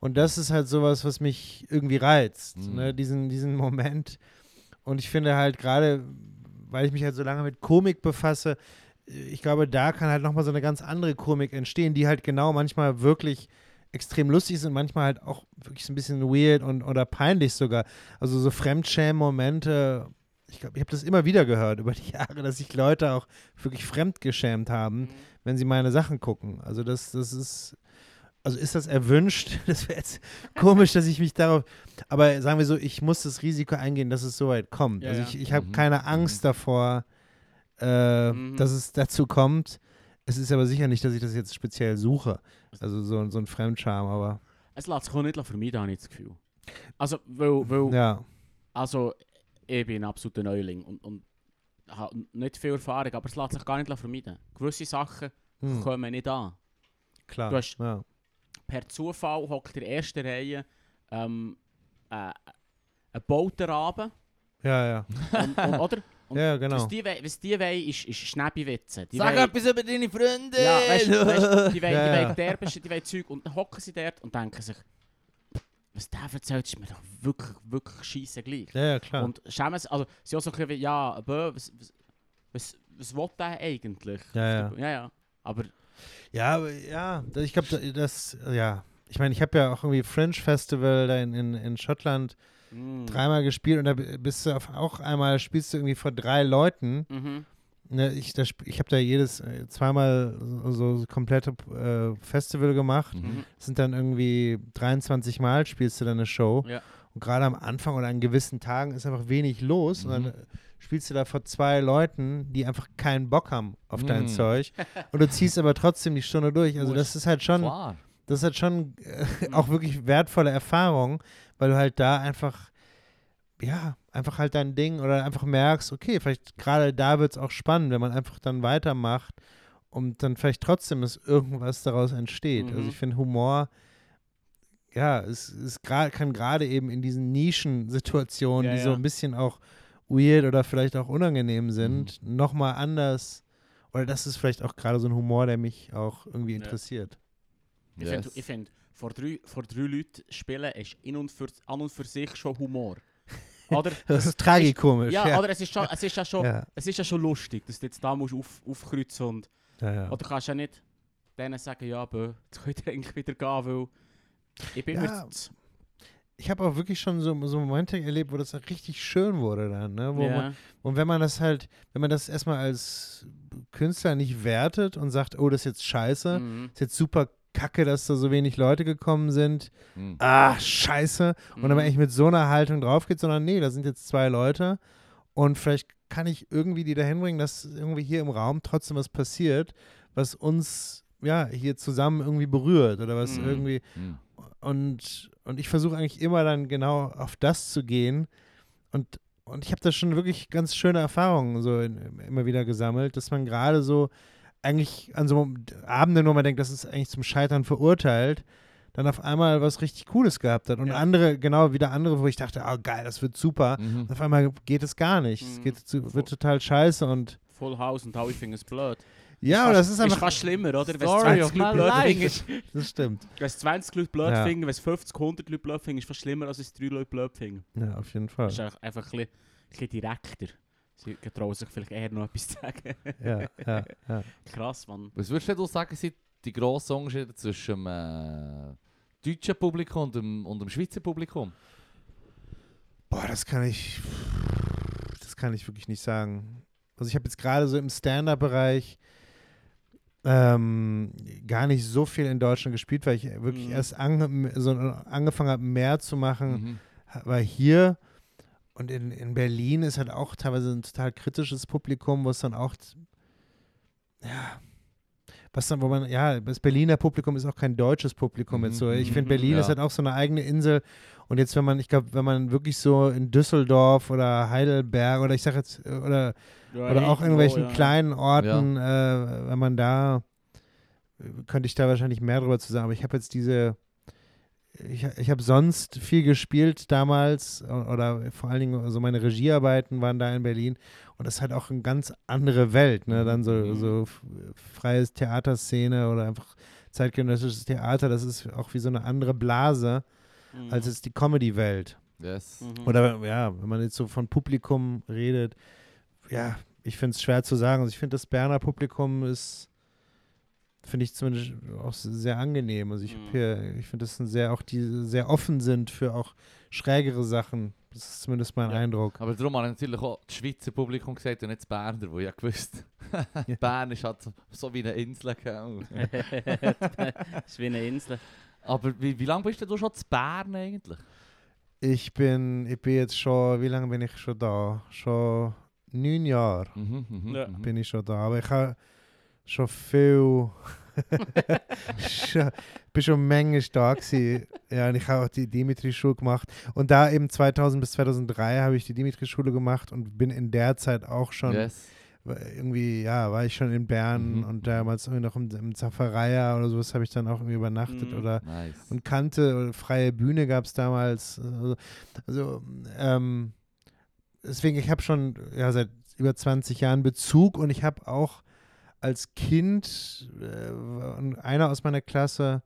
Und das ist halt sowas, was mich irgendwie reizt, Mhm. ne? diesen, diesen Moment. Und ich finde halt gerade, weil ich mich halt so lange mit Komik befasse, ich glaube, da kann halt nochmal so eine ganz andere Komik entstehen, die halt genau manchmal wirklich extrem lustig ist und manchmal halt auch wirklich so ein bisschen weird und oder peinlich sogar. Also so Fremdschämen-Momente. Ich glaube, ich habe das immer wieder gehört über die Jahre, dass sich Leute auch wirklich fremdgeschämt haben, wenn sie meine Sachen gucken. Also das, das ist, also ist das erwünscht? Das wäre jetzt komisch, dass ich mich darauf, aber sagen wir so, ich muss das Risiko eingehen, dass es so weit kommt. Ja, also ich, ich habe Mhm. keine Angst davor, äh, Mhm. dass es dazu kommt. Es ist aber sicher nicht, dass ich das jetzt speziell suche. Also so, so ein Fremdscham, aber Es lässt sich auch nicht vermeiden, habe ich das Gefühl. Also, weil, weil ja. also, ich bin ein absoluter Neuling und, und habe nicht viel Erfahrung, aber es lässt sich gar nicht vermeiden. Gewisse Sachen Hm, kommen nicht an. klar. du hast- ja. Per Zufall hockt in der ersten Reihe ähm, äh, ein Bauterraben. ja, ja. Und, und, oder? Und Ja, genau. Was die, wei- was die wollen, ist, ist Schnäbi-Witze. Die Sag wollen- etwas über deine Freunde! Ja, weißt du, weißt, die wollen, Ja, die wollen derbe Shit, die wollen Zeug und dann hocken sie dort und denken sich, was der erzählt, ist mir doch wirklich, wirklich scheisse gleich. Ja, ja, klar. Und schämen sie, also sie sind auch so ein bisschen wie, ja, bö, was, was, was, was will der eigentlich? Ja, ja. Ja, ja. Aber Ja, aber ja, ich glaube, das, ja. Ich meine, ich habe ja auch irgendwie Fringe Festival da in, in, in Schottland mh, dreimal gespielt und da bist du auf, auch einmal, spielst du irgendwie vor drei Leuten. Mhm. Ne, ich ich habe da jedes, äh, zweimal so, so komplette äh, Festival gemacht. Mhm. Das sind dann irgendwie 23 Mal spielst du dann eine Show. Ja. Und gerade am Anfang oder an gewissen Tagen ist einfach wenig los. Und Mhm. dann äh, spielst du da vor zwei Leuten, die einfach keinen Bock haben auf dein Mhm. Zeug. Und du ziehst aber trotzdem die Stunde durch. Also Wurscht. das ist halt schon, das ist halt schon äh, Mhm. auch wirklich wertvolle Erfahrung, weil du halt da einfach, ja, einfach halt dein Ding oder einfach merkst, okay, vielleicht gerade da wird es auch spannend, wenn man einfach dann weitermacht und dann vielleicht trotzdem ist irgendwas daraus entsteht. Also Mhm. ich finde Humor, ja, es, es kann gerade eben in diesen Nischensituationen, Ja, die so ja. ein bisschen auch weird oder vielleicht auch unangenehm sind, Mhm. nochmal anders. Oder das ist vielleicht auch gerade so ein Humor, der mich auch irgendwie Ja. interessiert. Ich Yes. finde, find, vor, drei, vor drei Leuten spielen ist in und für, an und für sich schon Humor. Oder? Das ist tragikomisch. ja, ja. oder es ist, schon, es, ist ja schon, Ja, es ist ja schon lustig, dass du jetzt da musst auf, aufkreuzen und ja, ja. Oder kannst ja nicht denen sagen, ja, bö, jetzt könnt ihr eigentlich wieder gehen, weil ich bin Ja. ich habe auch wirklich schon so, so Momente erlebt, wo das dann richtig schön wurde dann, ne? Wo man, und wenn man das halt, wenn man das erstmal als Künstler nicht wertet und sagt, oh, das ist jetzt scheiße, Mhm. ist jetzt super kacke, dass da so wenig Leute gekommen sind, Mhm. ah, scheiße, und dann Mhm. eigentlich mit so einer Haltung drauf geht, sondern nee, da sind jetzt zwei Leute und vielleicht kann ich irgendwie die dahin bringen, dass irgendwie hier im Raum trotzdem was passiert, was uns ja hier zusammen irgendwie berührt oder was Mhm. irgendwie Mhm. und, und ich versuche eigentlich immer dann genau auf das zu gehen und und ich habe da schon wirklich ganz schöne Erfahrungen so in, immer wieder gesammelt, dass man gerade so eigentlich an so Abenden, wo man denkt, das ist eigentlich zum Scheitern verurteilt, dann auf einmal was richtig Cooles gehabt hat. Und Ja. andere, genau, wieder andere, wo ich dachte, oh geil, das wird super. Mhm. Und auf einmal geht es gar nicht. Es Mhm. geht zu, wird total scheiße und Full House und alle finden es blöd. ja, das ist Ist einfach, fast schlimmer, oder? Wenn es Story 20 of Leute finden, das stimmt. wenn es 20 Leute blöd Ja. finden, wenn es 50, 100 Leute blöd finden, ist es fast schlimmer, als es 3 Leute blöd finden. Ja, auf jeden Fall. Das ist einfach, einfach ein, bisschen, ein bisschen direkter. Sie getrauen sich vielleicht eher noch etwas zu sagen. Ja, ja, ja. Krass, Mann. Was würdest du sagen, sind die grossen Unterschiede zwischen dem äh, deutschen Publikum und dem, und dem Schweizer Publikum? Boah, das kann ich. Das kann ich wirklich nicht sagen. Also ich habe jetzt gerade so im Stand-up-Bereich ähm, gar nicht so viel in Deutschland gespielt, weil ich wirklich Mhm. erst ange so angefangen habe, mehr zu machen, Mhm. war hier. Und in, in Berlin ist halt auch teilweise ein total kritisches Publikum, wo es dann auch, ja, was dann, wo man, ja, das Berliner Publikum ist auch kein deutsches Publikum jetzt so. Ich Mhm, finde, Berlin ja. ist halt auch so eine eigene Insel. Und jetzt, wenn man, ich glaube, wenn man wirklich so in Düsseldorf oder Heidelberg oder ich sage jetzt, äh, oder, oder auch irgendwelchen ja. kleinen Orten, äh, wenn man da, äh, könnte ich da wahrscheinlich mehr drüber zu sagen. Aber ich habe jetzt diese, ich, ich habe sonst viel gespielt damals oder vor allen Dingen, also meine Regiearbeiten waren da in Berlin und das ist halt auch eine ganz andere Welt, ne? Dann so, Mhm. so freies Theaterszene oder einfach zeitgenössisches Theater, das ist auch wie so eine andere Blase Mhm. als jetzt die Comedy-Welt. Yes. Mhm. Oder ja, wenn man jetzt so von Publikum redet, ja, ich finde es schwer zu sagen. Also ich finde, das Berner Publikum ist, finde ich zumindest auch sehr angenehm. Also ich Mhm. habe hier, ich finde, das sind sehr, auch die sehr offen sind für auch schrägere Sachen. Das ist zumindest mein Ja. Eindruck. Aber darum habe ich natürlich auch das Schweizer Publikum gesagt und nicht das Berner, wo ich ja gewusst Ja. Bern ist halt so, wie eine Insel. ist wie eine Insel. Aber wie, wie lange bist denn du schon zu Bern eigentlich? Ich bin, ich bin jetzt schon, wie lange bin ich schon da? Schon neun Jahre Mhm, mhm, Ja. mhm. bin ich schon da. Aber ich habe schon viel. schon, bin schon da gewesen. Ja, und ich habe auch die Dimitri-Schule gemacht. Und da eben 2000 bis 2003 habe ich die Dimitri-Schule gemacht und bin in der Zeit auch schon Yes. irgendwie, ja, war ich schon in Bern Mhm. und damals irgendwie noch im, im Zafareia oder sowas habe ich dann auch irgendwie übernachtet Mhm. oder Nice. und kannte oder freie Bühne gab es damals. Also, also ähm, deswegen, ich habe schon ja, seit über 20 Jahren Bezug und ich habe auch als Kind äh, und einer aus meiner Klasse,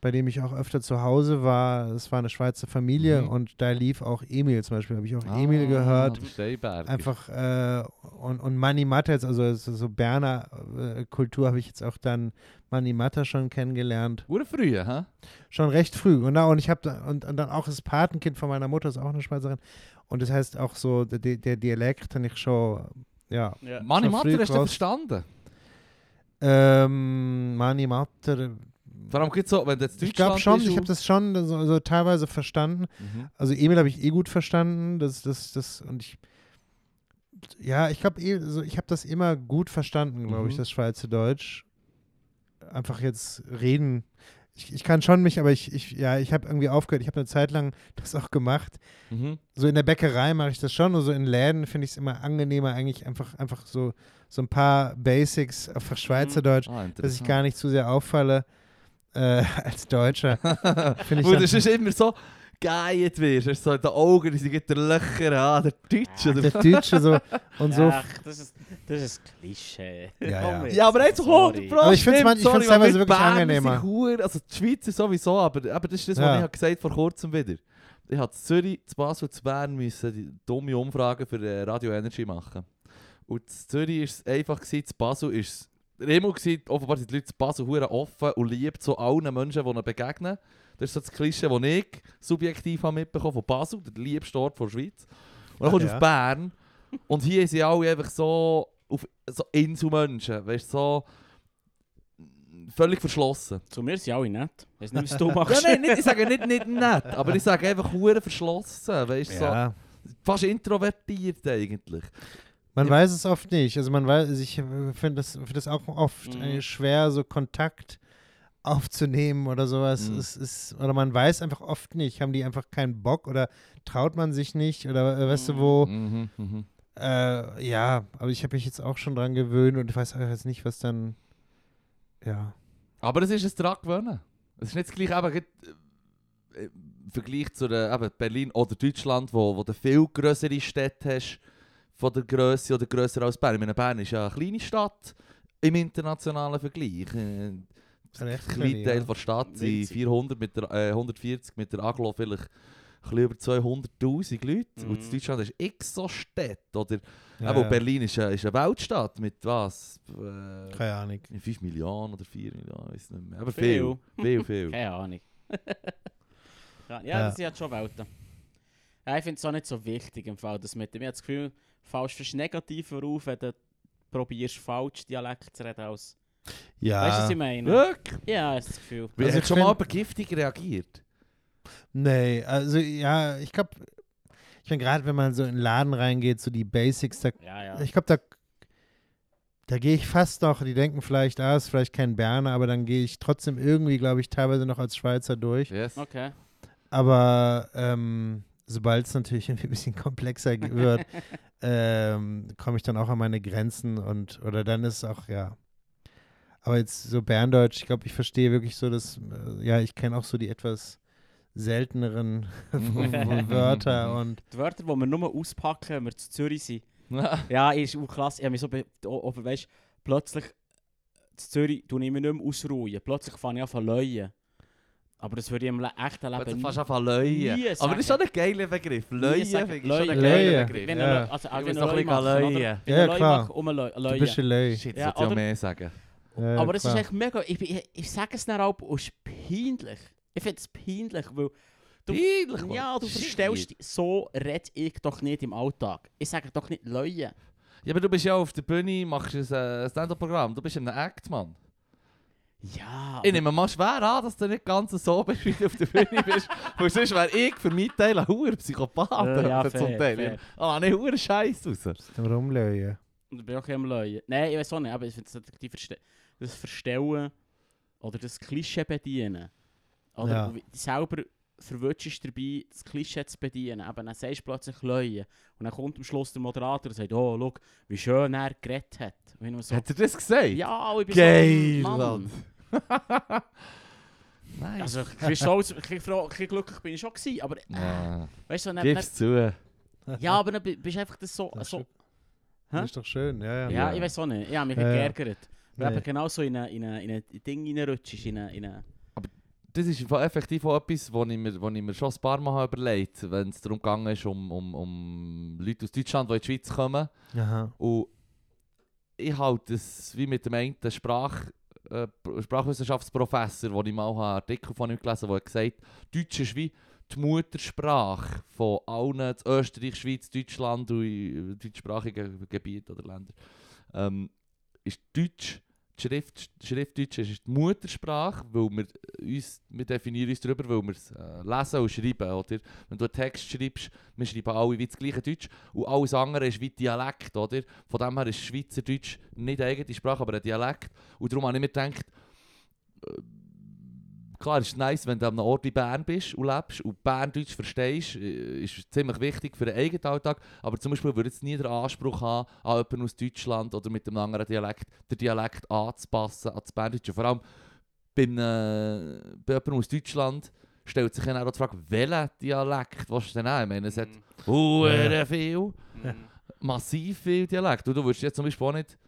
bei dem ich auch öfter zu Hause war, es war eine Schweizer Familie Mhm. und da lief auch Emil zum Beispiel, habe ich auch Ah, Emil gehört. Einfach äh, und, und Mani Matta jetzt, also so Berner äh, Kultur habe ich jetzt auch dann Mani Matta schon kennengelernt. Ure früh, hä? Schon recht früh. Und, da, und ich habe da, und, und dann auch das Patenkind von meiner Mutter ist auch eine Schweizerin. Und das heißt auch so, der, der Dialekt habe ich schon, ja. Ja. Mani früh hast du verstanden? Ähm, Mani Matter. Vor allem gibt's so, wenn du jetzt Ich glaube Deutschland schon, ich habe das schon so, so teilweise verstanden. Mhm. Also Emil habe ich eh gut verstanden. Das, das, das, und ich, ja, ich glaube, eh, so, ich habe das immer gut verstanden, glaube ich, Mhm. das Schweizerdeutsch. Einfach jetzt reden. Ich, ich kann schon mich, aber ich, ich ja, ich habe irgendwie aufgehört. Ich habe eine Zeit lang das auch gemacht. Mhm. So in der Bäckerei mache ich das schon, und so in Läden finde ich es immer angenehmer, eigentlich einfach, einfach so, so ein paar Basics, einfach Schweizerdeutsch, Ah, dass ich gar nicht zu sehr auffalle äh, als Deutscher. Ich das ist immer so geil wirst. Hast so in den Augen, die sind der Löcher an, der Deutsche. der Deutsche so und so. Ach, das ist, das ist ein Klischee. Ja, ja. Ja, aber jetzt Sorry. 100 Aber ich find's man- ich stimmt, find's sorry, teilweise wirklich Berner angenehmer. sind Also die Schweizer sowieso, aber, aber das ist das, was Ja. ich habe gesagt vor kurzem wieder. Ich habe in Zürich, zu Basel und zu Bern müssen die dumme Umfragen für äh, Radio Energy machen. Und in Zürich war es einfach, gewesen, zu Basel ist der Himmel gewesen. Offenbar sind die Leute in Basel offen und lieb zu allen Menschen, die ihnen begegnen. Das ist so das Klischee, das ich subjektiv habe mitbekommen von Basel, der liebste Ort der Schweiz. Und dann kommst du Ja. auf Bern und hier sind alle einfach so, auf, so Inselmenschen, weißt du, so völlig verschlossen. Zu mir sind alle nett. Weißt nicht, was du Ja, machst. nein, nicht, ich sage nicht, nicht nett, aber ich sage einfach hure verschlossen, weißt du, so, Ja. fast introvertiert eigentlich. Man Ja. weiß es oft nicht. Also man weiß, also ich finde das, find das auch oft Mhm. schwer, so Kontakt aufzunehmen oder sowas. Mhm. Es ist, oder man weiß einfach oft nicht, haben die einfach keinen Bock oder traut man sich nicht oder äh, weißt du wo, Mhm, mhm. äh, ja, aber ich habe mich jetzt auch schon dran gewöhnt und ich weiß auch jetzt nicht, was dann, ja. Aber es ist ein dran gewöhnen. Es ist nicht das gleiche, gerade, äh, im Vergleich zu der, eben Berlin oder Deutschland, wo, wo du viel größere Städte hast, von der Größe oder grösser als Bern. Ich meine, Bern ist ja eine kleine Stadt im internationalen Vergleich. Äh, Ein Ein echt kleiner kleine, Teil ja. der Stadt sind Winzig. 400 mit der, äh, 140 mit der Aglo vielleicht ein bisschen über 200'000 Leute. Und in Mhm. Deutschland ist x so Städte. Oder, Ja, ja. Berlin ist, eine- ist eine Weltstadt mit was? Äh, Keine Ahnung. 5 Millionen oder 4 Millionen, weiß nicht mehr. Aber Viel. viel. Viel, viel. Keine Ahnung. ja, ja, das sind halt schon Welten. Ja, ich finde es auch nicht so wichtig im Fall, dass mit dem, ich habe das Gefühl, fallst du negativer auf, wenn du probierst, falsch Dialekt zu reden als... Ja. Weißt du, was ich meine? Wirklich? Ja, ist das Gefühl. Also hat ich schon mal find- über giftig reagiert? Nee, also ja, ich glaube, ich meine, gerade wenn man so in den Laden reingeht, so die Basics, da, Ja, ja. ich glaube, da, da gehe ich fast noch, die denken vielleicht, ah, ist vielleicht kein Berner, aber dann gehe ich trotzdem irgendwie, glaube ich, teilweise noch als Schweizer durch. Yes. Okay. Aber ähm, sobald es natürlich irgendwie ein bisschen komplexer wird, ähm, komme ich dann auch an meine Grenzen und, oder dann ist es auch, ja. Aber jetzt so Berndeutsch, ich glaube, ich verstehe wirklich so das, äh, ja, ich kenne auch so die etwas selteneren Wörter und Die Wörter, die wir nur auspacken, wenn wir zu Zürich sind. Ja, ist auch klasse. Ich habe mich so, o- weißt, plötzlich zu Zürich tue ich mich nicht mehr ausruhen. Plötzlich fange ich an zu leuen. Aber das würde ich im echten Aber Leben du nie- fast anfangen leuen. Aber das ist schon ein geiler Begriff. Leuen sagen. finde ich schon Leuen. ein geiler Leuen. Begriff. Wenn Ja. also, Ich wenn muss er doch ein Leu bisschen macht, oder? leuen. Ja, klar. macht, ein Leu- du leuen. bist ein Lei. Shit, Ja, das sollte ich auch mehr sagen. Ja, Aber es ist echt mega, ich, ich, ich sage es dann auch, es ist peinlich. Ich finde es peinlich, weil Du- Peinlich, Mann. ja, du Shit. verstellst dich, so red ich doch nicht im Alltag. Ich sage doch nicht leuen. Ja, aber du bist ja auf der Bühne, machst ein äh, Stand-Up-Programm. Du bist in einem Act, Mann. Ja, Ich nehme mal schwer an, dass du nicht ganz so bist, wie du auf der Bühne bist. Weil sonst wäre ich für meinen Teil ein hoher Psychopath. Äh, ja, zum fair, Teil. fair. Ah, nicht hoher Scheiß raus. Rumlöhen. Und ich bin auch am Leuen. Nein, ich weiß auch nicht, aber ich finde das, die Verste das Verstellen oder das Klischee bedienen. Oder Ja. wie- selber verwutschst dabei, das Klischee zu bedienen. Aber dann sagst du plötzlich Leuen. Und dann kommt am Schluss der Moderator und sagt, oh, schau, wie schön er geredet hat. So, Hat er das gesagt? ja, ich bin Geil, so, Mann. Nein. Also, ich bin stolz, ich bin froh, ich bin glücklich bin ich schon gewesen, aber ja. weißt du, dann, Gib's zu. dann, ja, aber dann bi- bist du einfach das so, Das ist so Hä? Das ist doch schön, ja, ja. ja, ich weiß auch nicht, ich habe mich geärgert. Weil Nee. eben genau so in ein in eine, in eine Ding reinrutschst, in eine, in eine Das ist effektiv auch etwas, was ich, mir- was ich mir schon ein paar Mal habe überlegt habe, wenn es darum gegangen ist, um, um, um Leute aus Deutschland, die in die Schweiz kommen. Aha. Und ich halte es wie mit dem einen Sprach, äh, Sprachwissenschaftsprofessor, wo ich mal einen Artikel von ihm gelesen habe, der hat gesagt Deutsch ist wie die Muttersprache von allen, in Österreich, Schweiz, Deutschland und in deutschsprachigen Gebieten oder Ländern. Ähm, ist Deutsch, Schrift, Schriftdeutsch ist die Muttersprache, weil wir, uns, wir definieren uns darüber, weil wir es äh, lesen und schreiben. Oder? Wenn du einen Text schreibst, wir schreiben alle wie das gleiche Deutsch und alles andere ist wie Dialekt. Oder? Von dem her ist Schweizerdeutsch nicht eine eigene Sprache, aber ein Dialekt. Und darum habe ich mir gedacht, äh, klar, es ist nice, wenn du an einem Ort wie Bern bist und lebst und Berndeutsch verstehst, äh, ist ziemlich wichtig für den eigenen Alltag. Aber zum Beispiel würde jetzt nie den Anspruch haben, an jemanden aus Deutschland oder mit einem anderen Dialekt, den Dialekt anzupassen an das Berndeutsche. Vor allem bei, einem, bei jemandem aus Deutschland stellt sich dann auch die Frage, welchen Dialekt willst du denn haben? Ich meine, es hat Ja. viel, Mhm. massiv viel Dialekt. Und du würdest jetzt zum Beispiel auch nicht,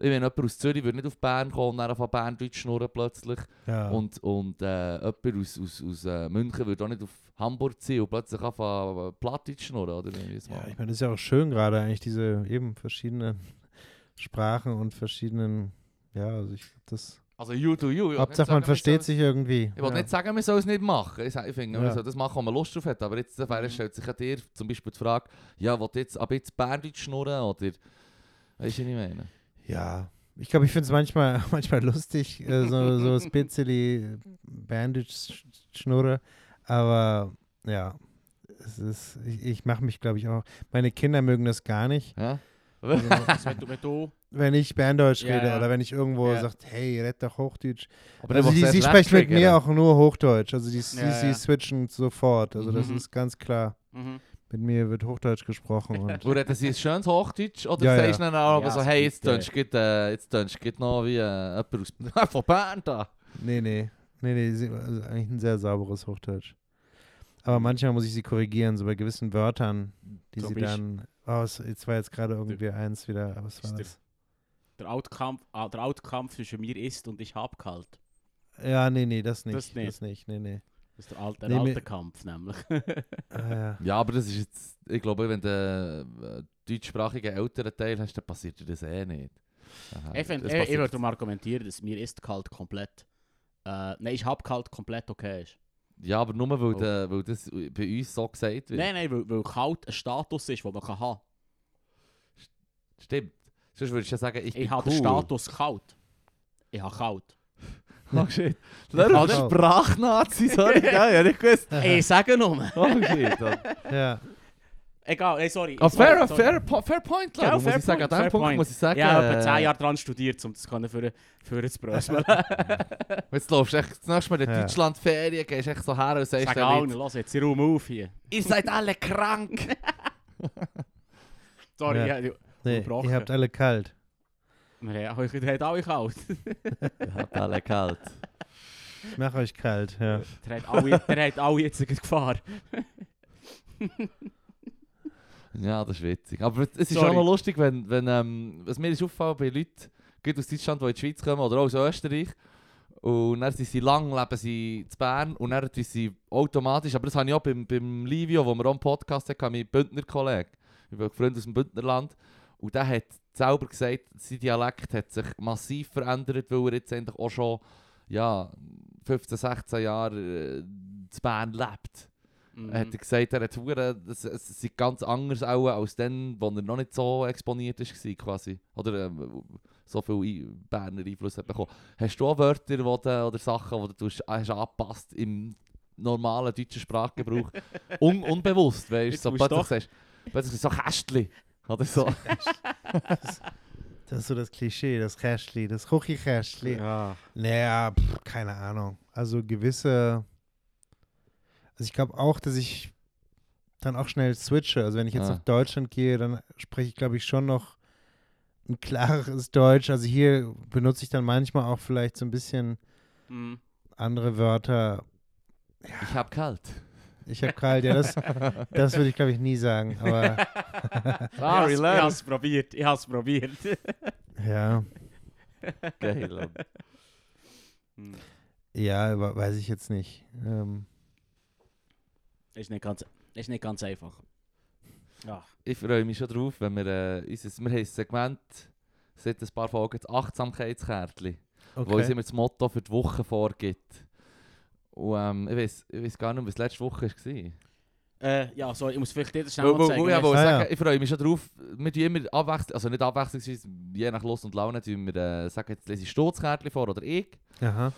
ich meine, jemand aus Zürich würde nicht auf Bern kommen und dann von Berndeutsch schnurren plötzlich. Ja. Und, und äh, jemand aus, aus, aus äh, München würde auch nicht auf Hamburg ziehen und plötzlich anfangen Plattdeutsch schnurren, oder? Ja, ich meine, das ist ja auch schön gerade eigentlich, diese eben verschiedenen Sprachen und verschiedenen Ja, also ich glaub, das. Also you do you. Hauptsache man sagen, versteht sich irgendwie. Ich will ja. nicht sagen, wir sollen es nicht machen. Ich, finde, Ja. man soll das machen, wo man Lust drauf hat. Aber jetzt Mhm. stellt sich an dir zum Beispiel die Frage, ja, will jetzt ab jetzt Berndeutsch schnurren oder... Weißt du, was ich meine? Ja, ich glaube, ich finde es manchmal, manchmal lustig, äh, so, so bisschen Bandage-Schnurre. Aber ja, es ist, ich, ich mache mich, glaube ich, auch. Meine Kinder mögen das gar nicht. Ja? Also, wenn, ich Berndeutsch Ja, rede ja. oder wenn ich irgendwo Ja. sagt, hey, red doch Hochdeutsch. Aber Also die, sie sprechen mit mir auch nur Hochdeutsch. Also die, Ja, sie, sie switchen sofort. Also das Mhm. ist ganz klar. Mhm. Mit mir wird Hochdeutsch gesprochen. Und reden sie ein schönes Hochdeutsch oder Ja, ja. sagst du dann auch aber Ja, so, es hey, jetzt tönst du äh, jetzt noch wie äh, jemand aus von Bern da. nee, nee. Nee, nee, sie, also eigentlich ein sehr sauberes Hochdeutsch. Aber manchmal muss ich sie korrigieren, so bei gewissen Wörtern, die So sie dann. Oh, es, jetzt war jetzt gerade irgendwie eins wieder. Was war Ist der- das? Der Outkampf, ah, der Outkampf zwischen mir ist und ich hab kalt. Ja, nee, nee, das nicht. Das nicht. Das nicht, nee, nee. Das ist der alte, der Nee, alte Kampf nämlich. Ah, ja. Ja, aber das ist jetzt, ich glaube, wenn du einen deutschsprachigen älteren Teil hast, dann passiert dir das eh nicht. Aha, ich find, das ich, ich würde darum argumentieren, dass mir ist kalt komplett. Äh, nein, ich hab kalt komplett okay ist. Ja, aber nur weil, Oh. der, weil das bei uns so gesagt wird. Nein, nein, weil, weil kalt ein Status ist, den man kann haben Stimmt. Sonst würdest du ja sagen, ich, Ich, bin habe cool. den Status kalt. Ich habe kalt. Oh shit. Lörr, das. Sprachnazi, sorry, gell? Ja, nicht gewusst. ich sage nur. Oh shit. ja. Egal, ey, sorry. Oh, sorry, fair, sorry. fair, po- fair point, Ja, Lörr. muss fair ich sagen. point, An fair diesem Punkt point. muss ich sagen. Ja, ich habe äh, 10 Jahre daran studiert, um das können für, für zu bröseln. Jetzt läufst du echt das nächste Mal in Ja. Deutschland Ferien, gehst echt so her und sagst Sag allen, nicht, los jetzt, Raum auf hier. ihr seid alle krank. Sorry, Ja. ja. Ja, Nee, ihr habt alle kalt. Wir haben habt alle kalt. Habt alle kalt. Ich mache euch kalt, ja. Der hat alle, der hat alle jetzt eine Gefahr. Ja, das ist witzig. Aber es ist Sorry. auch noch lustig, wenn, wenn ähm, was mir ist aufgefallen bei Leuten, geht aus Deutschland, die in die Schweiz kommen oder auch aus Österreich. Und dann sind sie lang, leben sie in Bern und dann sind sie automatisch, aber das habe ich auch beim, beim Livio, wo wir auch einen Podcast hatten, mein Bündner Kollege, ich bin Freund aus dem Bündnerland, und der hat selber gesagt, sein Dialekt hat sich massiv verändert, weil er jetzt endlich auch schon ja, 15, 16 Jahre äh, in Bern lebt. Mhm. Er hat gesagt, er hat hure, das, es ist ganz anders auch als dann, wo er noch nicht so exponiert war, quasi. Oder ähm, so viel Berner Einfluss hat bekommen. Hast du auch Wörter du, oder Sachen, die du tust, hast angepasst im normalen deutschen Sprachgebrauch? Un, unbewusst, weißt du? So plötzlich sagst so Kästli. Oder so. Das ist so das Klischee, das Kästli, das Kuchi-Kästli. Ja. Naja, pff, keine Ahnung. Also gewisse. Also ich glaube auch, dass ich dann auch schnell switche. Also wenn ich jetzt Ah. nach Deutschland gehe, dann spreche ich, glaube ich, schon noch ein klares Deutsch. Also hier benutze ich dann manchmal auch vielleicht so ein bisschen Mhm. andere Wörter. Ich hab kalt. Ich habe kalt, ja, das, das würde ich, glaube ich, nie sagen. Aber Sorry, ich habe es probiert. Ich habe es probiert. ja, Geil. Hm. ja, we- weiß ich jetzt nicht. Ähm, Ist nicht ganz, ist nicht ganz einfach. Ach. Ich freue mich schon drauf, wenn wir äh, unser, wir haben ein Segment seit ein paar Folgen, das Achtsamkeitskärtchen. wo uns okay. immer das Motto für die Woche vorgibt. Und ähm, ich weiß ich weiss gar nicht, was letzte Woche war. Äh, ja, sorry, ich muss vielleicht dir das schnell weil, zeigen. weißt wollte Ah, sagen, ja. ich freue mich schon drauf. Wir tun immer abwechselnd, also nicht abwechselnd, je nach Lust und Laune, tun wir äh, sagen, jetzt lese ich Sturzkärtchen vor oder ich. Aha.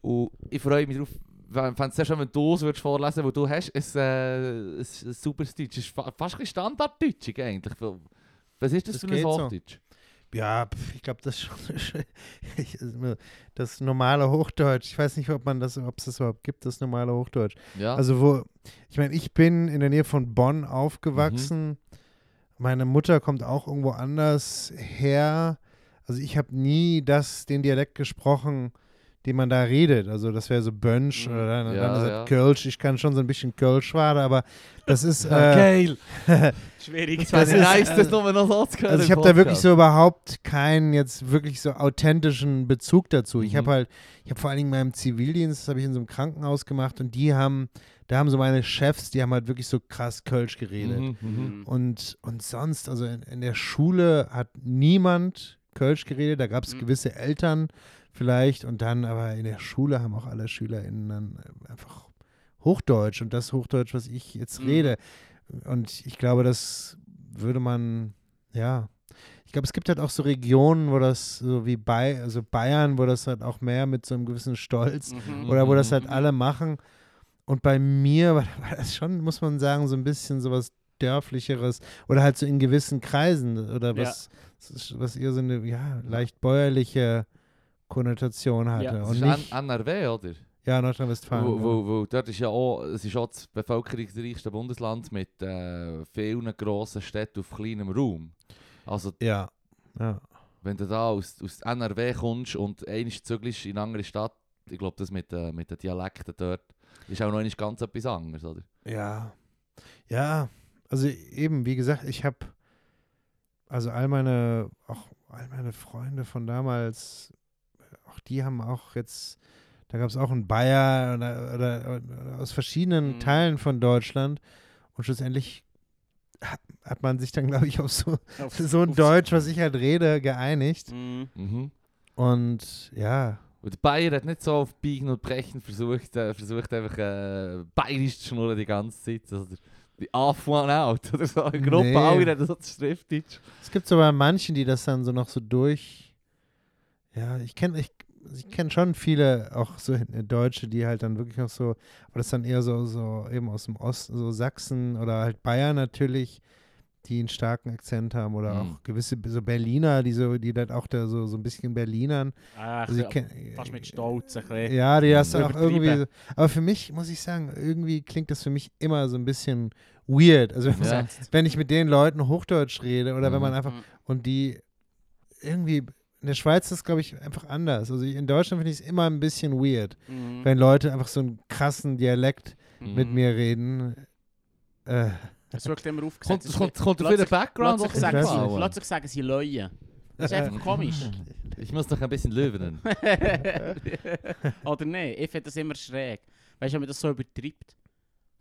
Und ich freue mich drauf, wenn fände es sehr schön, wenn du es würdest vorlesen weil du hast ein, äh, ein, ein super Deutsch. Es ist fa fast ein Standarddeutsch eigentlich. Was ist das, Das für ein geht so. Ja, ich glaube, das ist schon das normale Hochdeutsch. Ich weiß nicht, ob man das, ob es das überhaupt gibt, das normale Hochdeutsch. Ja. Also wo, ich meine, ich bin in der Nähe von Bonn aufgewachsen. Meine Mutter kommt auch irgendwo anders her. Also ich habe nie das, den Dialekt gesprochen, den man da redet. Also das wäre so Bönsch Mhm. oder dann, Ja, dann ja. das Kölsch. Ich kann schon so ein bisschen Kölsch schwaden, aber das ist äh, Geil! Schwierig. Das Das ist, nice, das äh, nur noch. Also ich habe da wirklich so überhaupt keinen jetzt wirklich so authentischen Bezug dazu. Ich Mhm. habe halt, ich habe vor allen Dingen meinem Zivildienst, das habe ich in so einem Krankenhaus gemacht und die haben, da haben so meine Chefs, die haben halt wirklich so krass Kölsch geredet. Mhm, mhm. Mhm. Und, und sonst, also in, in der Schule hat niemand Kölsch geredet, da gab es Mhm. gewisse Eltern vielleicht und dann aber in der Schule haben auch alle SchülerInnen dann äh, einfach Hochdeutsch und das Hochdeutsch, was ich jetzt Mhm. rede. Und ich glaube, das würde man, ja, ich glaube, es gibt halt auch so Regionen, wo das so wie bei, also Bayern, wo das halt auch mehr mit so einem gewissen Stolz Mhm. oder wo das halt Mhm. alle machen. Und bei mir war, das schon, muss man sagen, so ein bisschen sowas dörflicheres oder halt so in gewissen Kreisen oder Ja. was, was eher so eine ja, leicht bäuerliche Konnotation hatte. Ja, Das und ist nicht, N NRW, oder? ja, Nordrhein-Westfalen. Wo, wo, wo, dort ist ja auch, es ist auch das bevölkerungsreichste Bundesland mit äh, vielen grossen Städten auf kleinem Raum. Also Ja, ja. wenn du da aus, aus NRW kommst und einmal zügelst in eine andere Stadt, ich glaube, das mit, äh, mit den Dialekten dort ist auch noch einmal ganz etwas anderes, oder? Ja. Ja, also eben, wie gesagt, ich habe also all meine, auch all meine Freunde von damals, auch die haben auch jetzt, da gab es auch einen Bayer oder, oder, oder aus verschiedenen Mhm. Teilen von Deutschland und schlussendlich hat, man sich dann, glaube ich, auf so, Auf- so ein Deutsch, was ich halt rede, geeinigt. Mhm. Mhm. Und ja, Und der Bayer hat nicht so auf Biegen und Brechen versucht, äh, versucht einfach äh, bayerisch zu schnurren die ganze Zeit. Also die Off One Out oder so. Eine Gruppe, Nee. alle reden so Schriftdeutsch. Es gibt so bei manchen, die das dann so noch so durch. Ja, ich kenne ich, ich kenn schon viele, auch so äh, Deutsche, die halt dann wirklich noch so, aber das dann eher so, so eben aus dem Osten, so Sachsen oder halt Bayern natürlich, die einen starken Akzent haben oder Mhm. auch gewisse so Berliner, die so, die dann auch da so, so ein bisschen Berlinern. Ah, Also ich kenn, fast mit Stolz ein bisschen. Ja, die das dann auch irgendwie. so- Aber für mich, muss ich sagen, irgendwie klingt das für mich immer so ein bisschen weird. Also wenn, Ja. wenn ich mit den Leuten Hochdeutsch rede oder wenn Mhm. man einfach Mhm. und die irgendwie, in der Schweiz ist es, glaube ich, einfach anders. Also in Deutschland finde ich es immer ein bisschen weird, Mhm. wenn Leute einfach so einen krassen Dialekt mit Mhm. mir reden. Äh, Es wirkt immer Kommt, aufgesetzt. es kommt, kommt auf jeden Background auch sagen, sie, gefallen. plötzlich sagen sie Leuen. Das ist einfach komisch. Ich muss noch ein bisschen löwen. Oder nein, ich finde das immer schräg. Weißt du, wenn man das so übertreibt.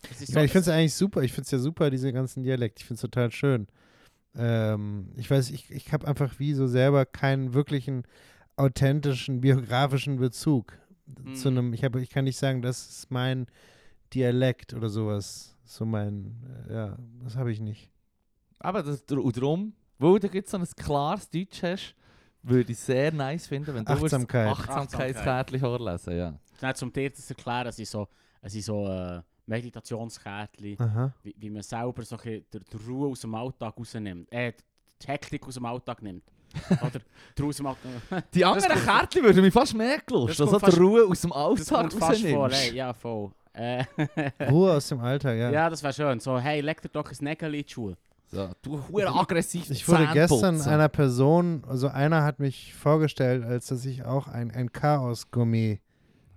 Das ja, ich finde es eigentlich super. Ich finde es ja super, diese ganzen Dialekte. Ich finde es total schön. Ähm, ich weiß, ich, ich habe einfach wie so selber keinen wirklichen authentischen biografischen Bezug zu Mhm. einem. Ich, hab, ich kann nicht sagen, das ist mein Dialekt oder sowas. So mein, äh, ja, das habe ich nicht. Aber das, darum, weil du jetzt so ein klares Deutsch hast, würde ich sehr nice finden, wenn du Achtsamkeit. Achtsamkeitskärtchen vorlesen ja. Schnell zum dir das erklären, es sind so, es sind so äh, Meditationskärtchen, wie, wie man selber so die, Ruhe aus dem Alltag rausnimmt. Äh, die Hektik aus dem Alltag nimmt. Oder die Ruhe aus dem Alltag. Die anderen Kärtchen würden mich fast mehr gelust, Das dass kommt du die Ruhe aus dem Das Alltag kommt fast vor, rausnimmst. ey. Ja, voll. Äh, Ruhe aus dem Alltag, ja. ja. das wäre schön. So, hey, leg dir doch ein Nägel in die Schuhe. So, du hure aggressiv Ich wurde gestern einer Person, also einer hat mich vorgestellt, als dass ich auch ein, ein Chaos-Gummi,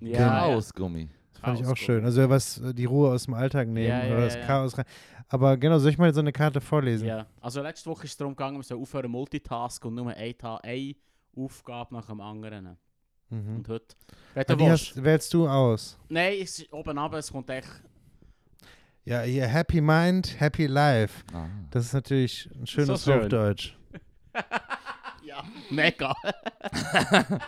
Ja, Chaosgummi. Das fand ich auch schön. Also was äh, die Ruhe aus dem Alltag nehmen Ja, ja, oder das ja. Chaos rein. Aber genau, soll ich mal so eine Karte vorlesen? Ja, also letzte Woche ist es darum gegangen, wir sollen aufhören Multitasken und nur eine, eine Aufgabe nach dem anderen. Mhm. Und heute, Ah, du die hast, wählst du aus. Nein, es ist oben runter, es kommt echt... Ja, hier Happy Mind, Happy Life. Ah. Das ist natürlich ein schönes schön. Hochdeutsch. Ja, mega.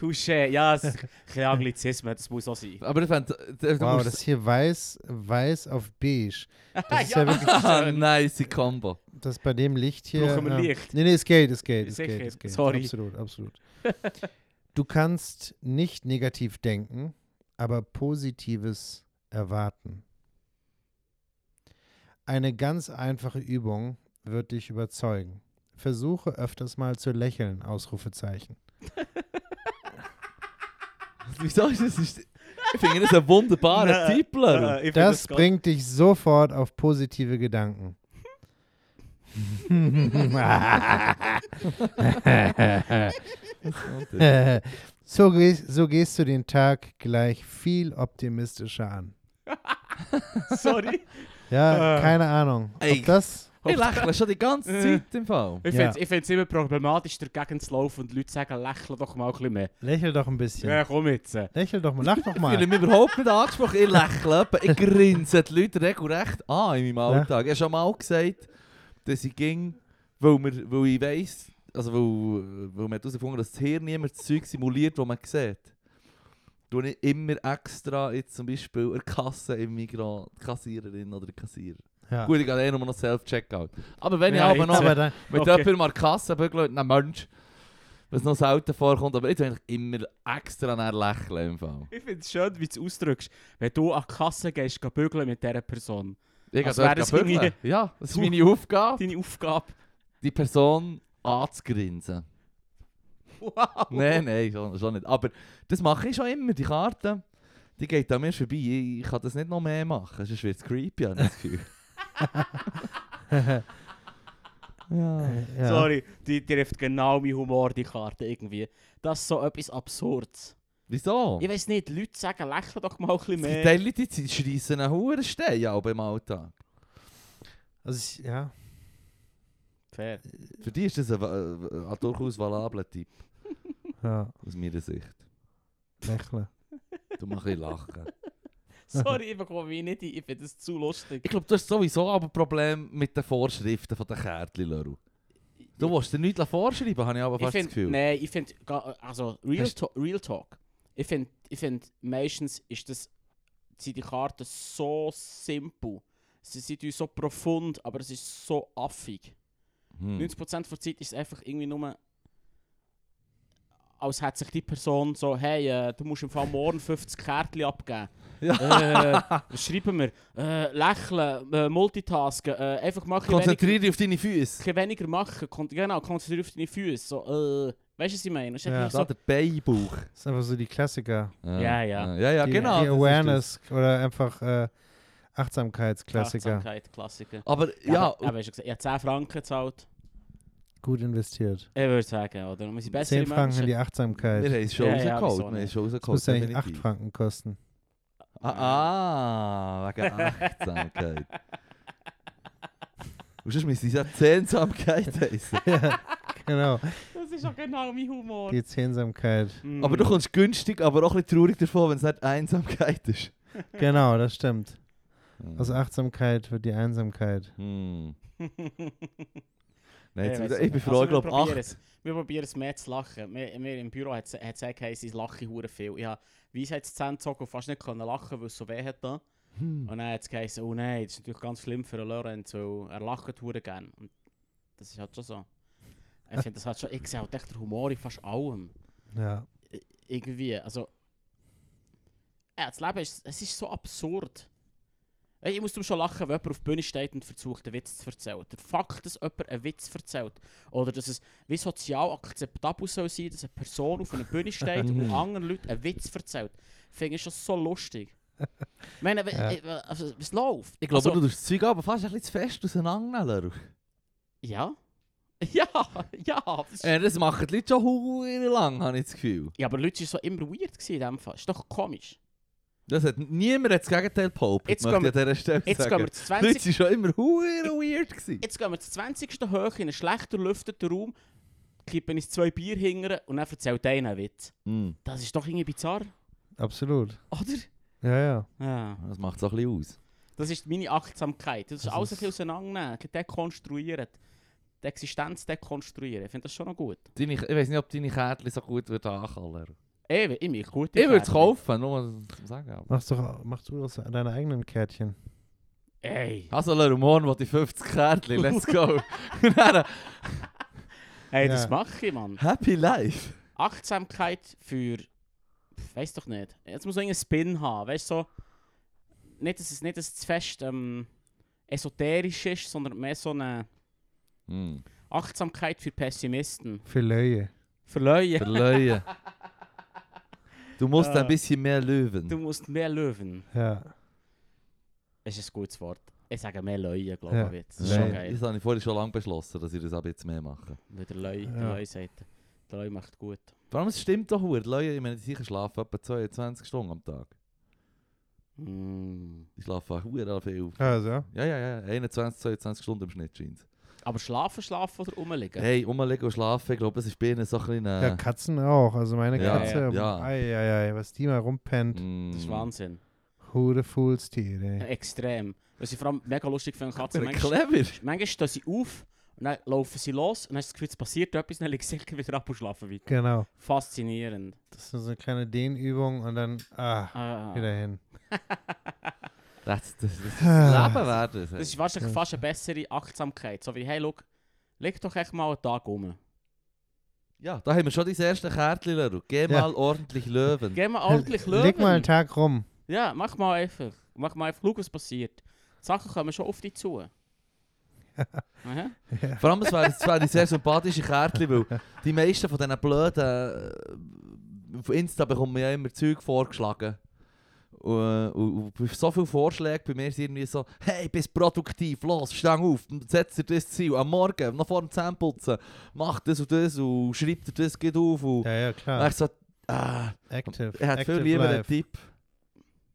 Touché, ja, es ist ein Anglizismen, das muss auch sein. Aber ich fände, du Wow, das hier weiß, weiß auf beige. Das ist ja, Ja, wirklich, Ah, nice Combo. das bei dem Licht hier. Brauchen wir ja. Licht? Nee, nee, es geht, es geht, es Sicher, geht, es geht. sorry. Absolut, absolut. Du kannst nicht negativ denken, aber Positives erwarten. Eine ganz einfache Übung wird dich überzeugen. Versuche öfters mal zu lächeln, Ausrufezeichen. Wieso ist das? Ist, ich finde das ein wunderbarer Tipp, find Das gar- bringt dich sofort auf positive Gedanken. so, gehst, so gehst du den Tag gleich viel optimistischer an. Sorry. Ja, Äh. keine Ahnung. Ey. Ob das. Ich lächle schon die ganze Zeit im Fall. Ich finde es immer problematisch, dagegen zu laufen und Leute sagen, lächle doch mal ein bisschen mehr. Lächel doch ein bisschen. Ja, komm jetzt. Lächel doch mal, lach doch Ich mal. mich überhaupt nicht angesprochen. Ich lächle, ich grinse die Leute regelrecht an in meinem Alltag. Ich habe schon mal gesagt, dass ich ging weil, wir, weil ich weiss, also weil, weil man hat herausgefunden dass das Hirn niemand das Zeug simuliert, das man sieht. Du ich immer extra jetzt zum Beispiel eine Kasse im die Kassiererin oder der Kassierer. Ja. Gut, ich gehe eh nur noch Self-Checkout. Aber wenn Ja, ich aber noch mit Okay. jemandem an der Kasse bügle, Mensch, was noch selten vorkommt, aber jetzt eigentlich immer extra nach lächeln im Fall. Ich finde es schön, wie du es ausdrückst. Wenn du an die Kasse gehst, geh bügeln mit dieser Person. Ich Als gehe dort bügeln. Ja, das ist meine Aufgabe, Deine Aufgabe. die Person anzugrinsen. Wow. Nein, nein, schon, schon nicht. Aber das mache ich schon immer, die Karte. Die geht an mir vorbei. Ich, ich kann das nicht noch mehr machen, sonst wird es creepy, habe ich das Gefühl. Ja. ja. Sorry, die trifft genau meinen Humor, die Karte irgendwie. Das ist so etwas Absurdes. Wieso? Ich weiß nicht, Leute sagen, lächle doch mal ein bisschen mehr. Die die schreissen einen hohen Stein auch beim Alltag. Also ja. Fair. Für die ist das ein, äh, ein durchaus valabler Tipp, Ja, aus meiner Sicht. lächeln. Du machst ein lachen. Sorry, ich bekomme mich nicht ein. Ich finde das zu lustig. Ich glaube, du hast sowieso aber ein Problem mit den Vorschriften von den Kärtchen, Leru. Du willst dir nichts vorschreiben, habe ich aber Ich fast das Gefühl. nein, ich finde, also Real, Hast- to Real Talk. Ich finde, ich find, meistens ist das, sind die Karten so simpel. Sie sind so profund, aber es ist so affig. Hm. 90% der Zeit ist es einfach irgendwie nur, als hätte sich die Person so, hey, äh, du musst im Fall morgen 50 Kärtchen abgeben. Ja. Äh, was schreiben wir? Äh, lächeln, äh, multitasken, äh, einfach mal ein weniger, Konzentriere dich auf deine Füße. bisschen weniger machen. Kon genau, konzentriere auf deine Füße. So, äh, weißt du, was ich meine? Es ist Ja. Da der Beinbauch. Das sind einfach so die Klassiker. Ja, ja. Ja, ja, die, genau. Die das ist Awareness oder einfach äh, so Achtsamkeitsklassiker. Achtsamkeit, Klassiker. das. Aber ja, aber, aber, hast du gesagt, ich habe 10 Franken gezahlt. Gut investiert. Ich würde sagen, oder? Sind bessere 10 Franken in die Menschen. Achtsamkeit. wir haben es schon Ja, ja, rausgeholt. wieso wir haben es nicht? schon Das rausgeholt. müsste eigentlich 8 definitiv. Franken kosten. Ah, ah, wegen Achtsamkeit. Und sonst müsste ja Zehnsamkeit heißen. ja, genau. Das ist auch genau mein Humor. Die Zehnsamkeit. Mm. Aber du kommst günstig, aber auch ein bisschen traurig davon, wenn es nicht Einsamkeit ist. Genau, das stimmt. Aus Achtsamkeit wird die Einsamkeit. Hm. Nein, jetzt, ich ich bin froh, Also, ich glaube probieren 8. es. Wir probieren es mehr zu lachen. Wir, wir im Büro hat es gesagt, hey, sie lachen hure viel. Ich habe Weisheitszähne gezogen und fast nicht können lachen, weil es so weh hat. Da. Hm. Und dann hat es geheißen, oh nein, das ist natürlich ganz schlimm für Lorenz, weil er lacht hure gern. Und das ist halt schon so. Ich finde, das hat schon, ich sehe halt echt den Humor in fast allem. Ja. I- Irgendwie, also... Ja, das Leben ist, es ist so absurd. Ey, Ich muss darum schon lachen, wenn jemand auf die Bühne steht und versucht, einen Witz zu erzählen. Der Fakt, dass jemand einen Witz erzählt. Oder dass es wie sozial akzeptabel soll sein, dass eine Person auf einer Bühne steht und anderen Leuten einen Witz erzählt. Finde ich schon so lustig. Ich meine, Ja. also, was läuft? Ich glaube, also, du tust das Zeug aber fast ein bisschen zu fest auseinandernehmen. Ja? Ja, ja. Das ist, Äh, das machen die Leute schon hure lang, habe ich das Gefühl. ja, aber Leute waren so immer weird in dem Fall. Ist doch komisch. Das hat niemand hat das Gegenteil behauptet, Jetzt möchte gehen ich an dieser Stelle Jetzt gehen wir zu Die 20. Leute waren schon immer hure weird. Gewesen. Jetzt gehen wir zu 20. hoch in einen schlecht durchlüfteten Raum, kippen uns zwei Bier hingern und dann erzählt einer einen Witz. Mm. Das ist doch irgendwie bizarr, Absolut. oder? Ja, ja. Ja. Das macht es auch ein bisschen aus. Das ist meine Achtsamkeit. Das ist Das alles ein bisschen auseinandernehmen, dekonstruieren. Die Existenz dekonstruieren. Ich finde das schon noch gut. Deine, ich weiß nicht, ob deine Kärtchen so gut würden ankallen. Ey, ich mich gut. Ich würde es kaufen, nur mal sagen. aber- Machst doch, mach du das an deine eigenen Kärtchen. Ey. Also, Leute, morgen will die 50 Kärtchen, let's go. Hey, das Ja. mache ich, Mann. Happy Life. Achtsamkeit für. Weiß doch nicht. Jetzt muss irgendein Spin haben. Weißt du, so. Nicht, dass es nicht dass es zu fest ähm, esoterisch ist, sondern mehr so eine Hm. Achtsamkeit für Pessimisten. Für Löwe. Für Leute. Verleuen. Du musst Ja. ein bisschen mehr löwen. Du musst mehr Löwen. Ja. Das ist ein gutes Wort. Ich sage mehr Leute, glaube Ja. ich. jetzt. Das ist schon geil. das habe ich vorhin schon lange beschlossen, dass ich das ab jetzt mehr mache. Weil der Leu, der Ja. Leu sagt, der Leu macht gut. Vor allem, es stimmt doch, die Leute, ich meine, die sicher schlafen etwa 22 Stunden am Tag. Mm. Die schlafen hure viel. Also. Ja, ja, ja. 21, 22 Stunden im Schnitt scheint Aber schlafen, schlafen oder rumliegen? Hey, rumliegen und schlafen, ich glaube, das ist bei ihnen so ein bisschen... Ja, Äh, Katzen auch. Also meine Ja, Katze. ja. Ei, ei, ei, was die mal rumpennt. mm, Das ist Wahnsinn. Hure Foolstiere. Extrem. Was ich vor allem mega lustig finde, Katzen. Katzen, Manchmal, clever. manchmal stehen sie auf Und dann laufen sie los und dann hast du das Gefühl, es passiert etwas und dann liegen sie wieder ab und schlafen weiter. Genau. Faszinierend. Das ist so eine kleine Dehnübung und dann, ah, Ah. wieder hin. Das, das, das, das Ah. Leben werden. Das ist wahrscheinlich fast eine bessere Achtsamkeit. So wie, hey, schau, leg doch echt mal einen Tag um. Ja, da haben wir schon dein erste Kärtchen, Leru. Geh Ja. mal ordentlich löwen. Geh mal ordentlich löwen. Leg mal einen Tag rum. Ja, mach mal einfach. Mach mal einfach, schau, was passiert. Die Sachen kommen schon auf dich zu. Aha. Vor allem, es wären es wären sehr sympathische Kärtchen, weil die meisten von diesen blöden... Äh, auf Insta bekommt man ja immer Zeug vorgeschlagen. Und, und, und so viele Vorschläge bei mir sind irgendwie so, hey, bist produktiv, los, stang auf, setz dir das Ziel, am Morgen, noch vor dem Zähneputzen, mach das und das und schreib dir das, geht auf. Und Ja, ja, klar. ich so, ah, Active. er hat viel Active lieber einen life. Tipp.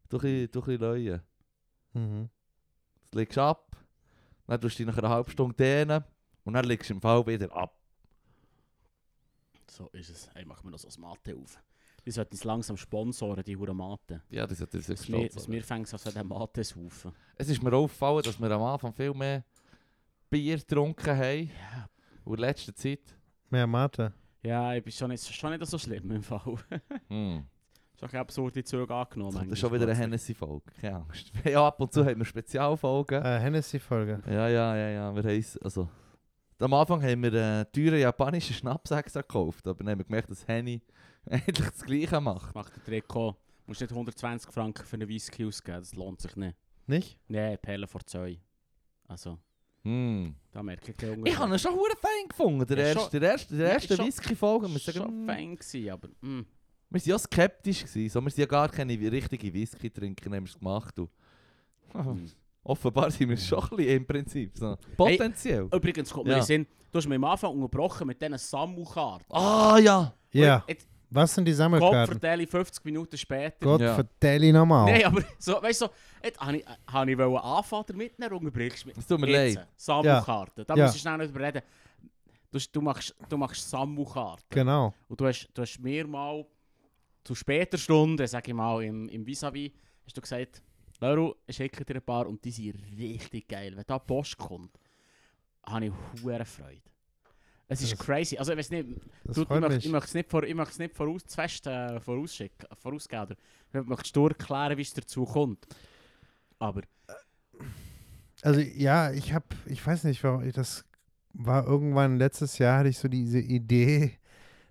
Du ein bisschen- Leuen. Mhm. Das legst du ab, dann tust du dich nach einer halben Stunde dehnen und dann legst du im Fall wieder ab. So ist es. Hey, mach mir noch so ein Mate auf. Die sollten uns langsam sponsoren, die Huren Mate. Ja, das hat das Dass ist wir, schon dass so. wir fängt an so den Mate saufen. Es ist mir aufgefallen, dass wir am Anfang viel mehr Bier getrunken haben. Ja. Und in letzter Zeit. Mehr Mate. Ja, ich bin schon nicht, schon nicht so schlimm im Fall. Hm. Schon ein absurde Züge angenommen. Das ist schon wieder eine. Hennessy-Folge. Keine Angst. Ja, ab und zu haben wir Spezialfolgen. Äh, Hennessy-Folge. Ja, ja, ja, ja. Wir haben es- also, am Anfang haben wir einen teuren japanischen Schnaps gekauft. Aber dann haben wir gemerkt, dass Henny eigentlich das Gleiche macht. Macht der Trikot. Du musst nicht 120 Franken für einen Whisky ausgeben, das lohnt sich nicht. Nicht? Nee, Perlen vor zwei. Also, Hm. da merke ich den Ich habe ihn schon hure fein gefunden. Der Ja, erste, schon. der erste, der Ja, erste schon- Whisky-Folge. Wir, schon sagen, mm, fein gewesen, aber... Mm. wir sind ja skeptisch. Gewesen. So, wir sind ja gar keine richtige Whisky trinker, haben wir es gemacht. Mm. offenbar sind wir schon ein bisschen im Prinzip. So. Potenziell. Übrigens kommt mir Ja. in den Sinn, du hast mich am Anfang unterbrochen mit diesen Samu-Karten. Ah ja! Ja. Jetzt Was sind die Sammelkarten? verteile 50 Minuten später. Gott Ja. vertell nochmal. Nein, aber so, weißt du, so, jetzt habe ich, hab ich anfangen damit, dann unterbrichst du mich. Es tut mir Jetzt, leid. Samu-Karten. Da Ja. musst du schnell nicht überreden. Du, du machst, du machst Samu-Karten. Genau. Und du hast, du hast mir mal zu später Stunde, sag ich mal, im, im Vis-a-vis, hast du gesagt, Leru, ich schicke dir ein paar und die sind richtig geil. Wenn da Post kommt, habe ich hohe Freude. Es ist Das- crazy. Also ich weiß nicht, du, ich möchte mich. ich möchte es nicht, vor, ich möchte es nicht voraus, zu fest äh, vorausschicken, vorausgeben. Oder ich möchte dir erklären, wie es dazu kommt. Aber Also ja, ich habe, ich weiß nicht, warum ich das war irgendwann letztes Jahr hatte ich so diese Idee,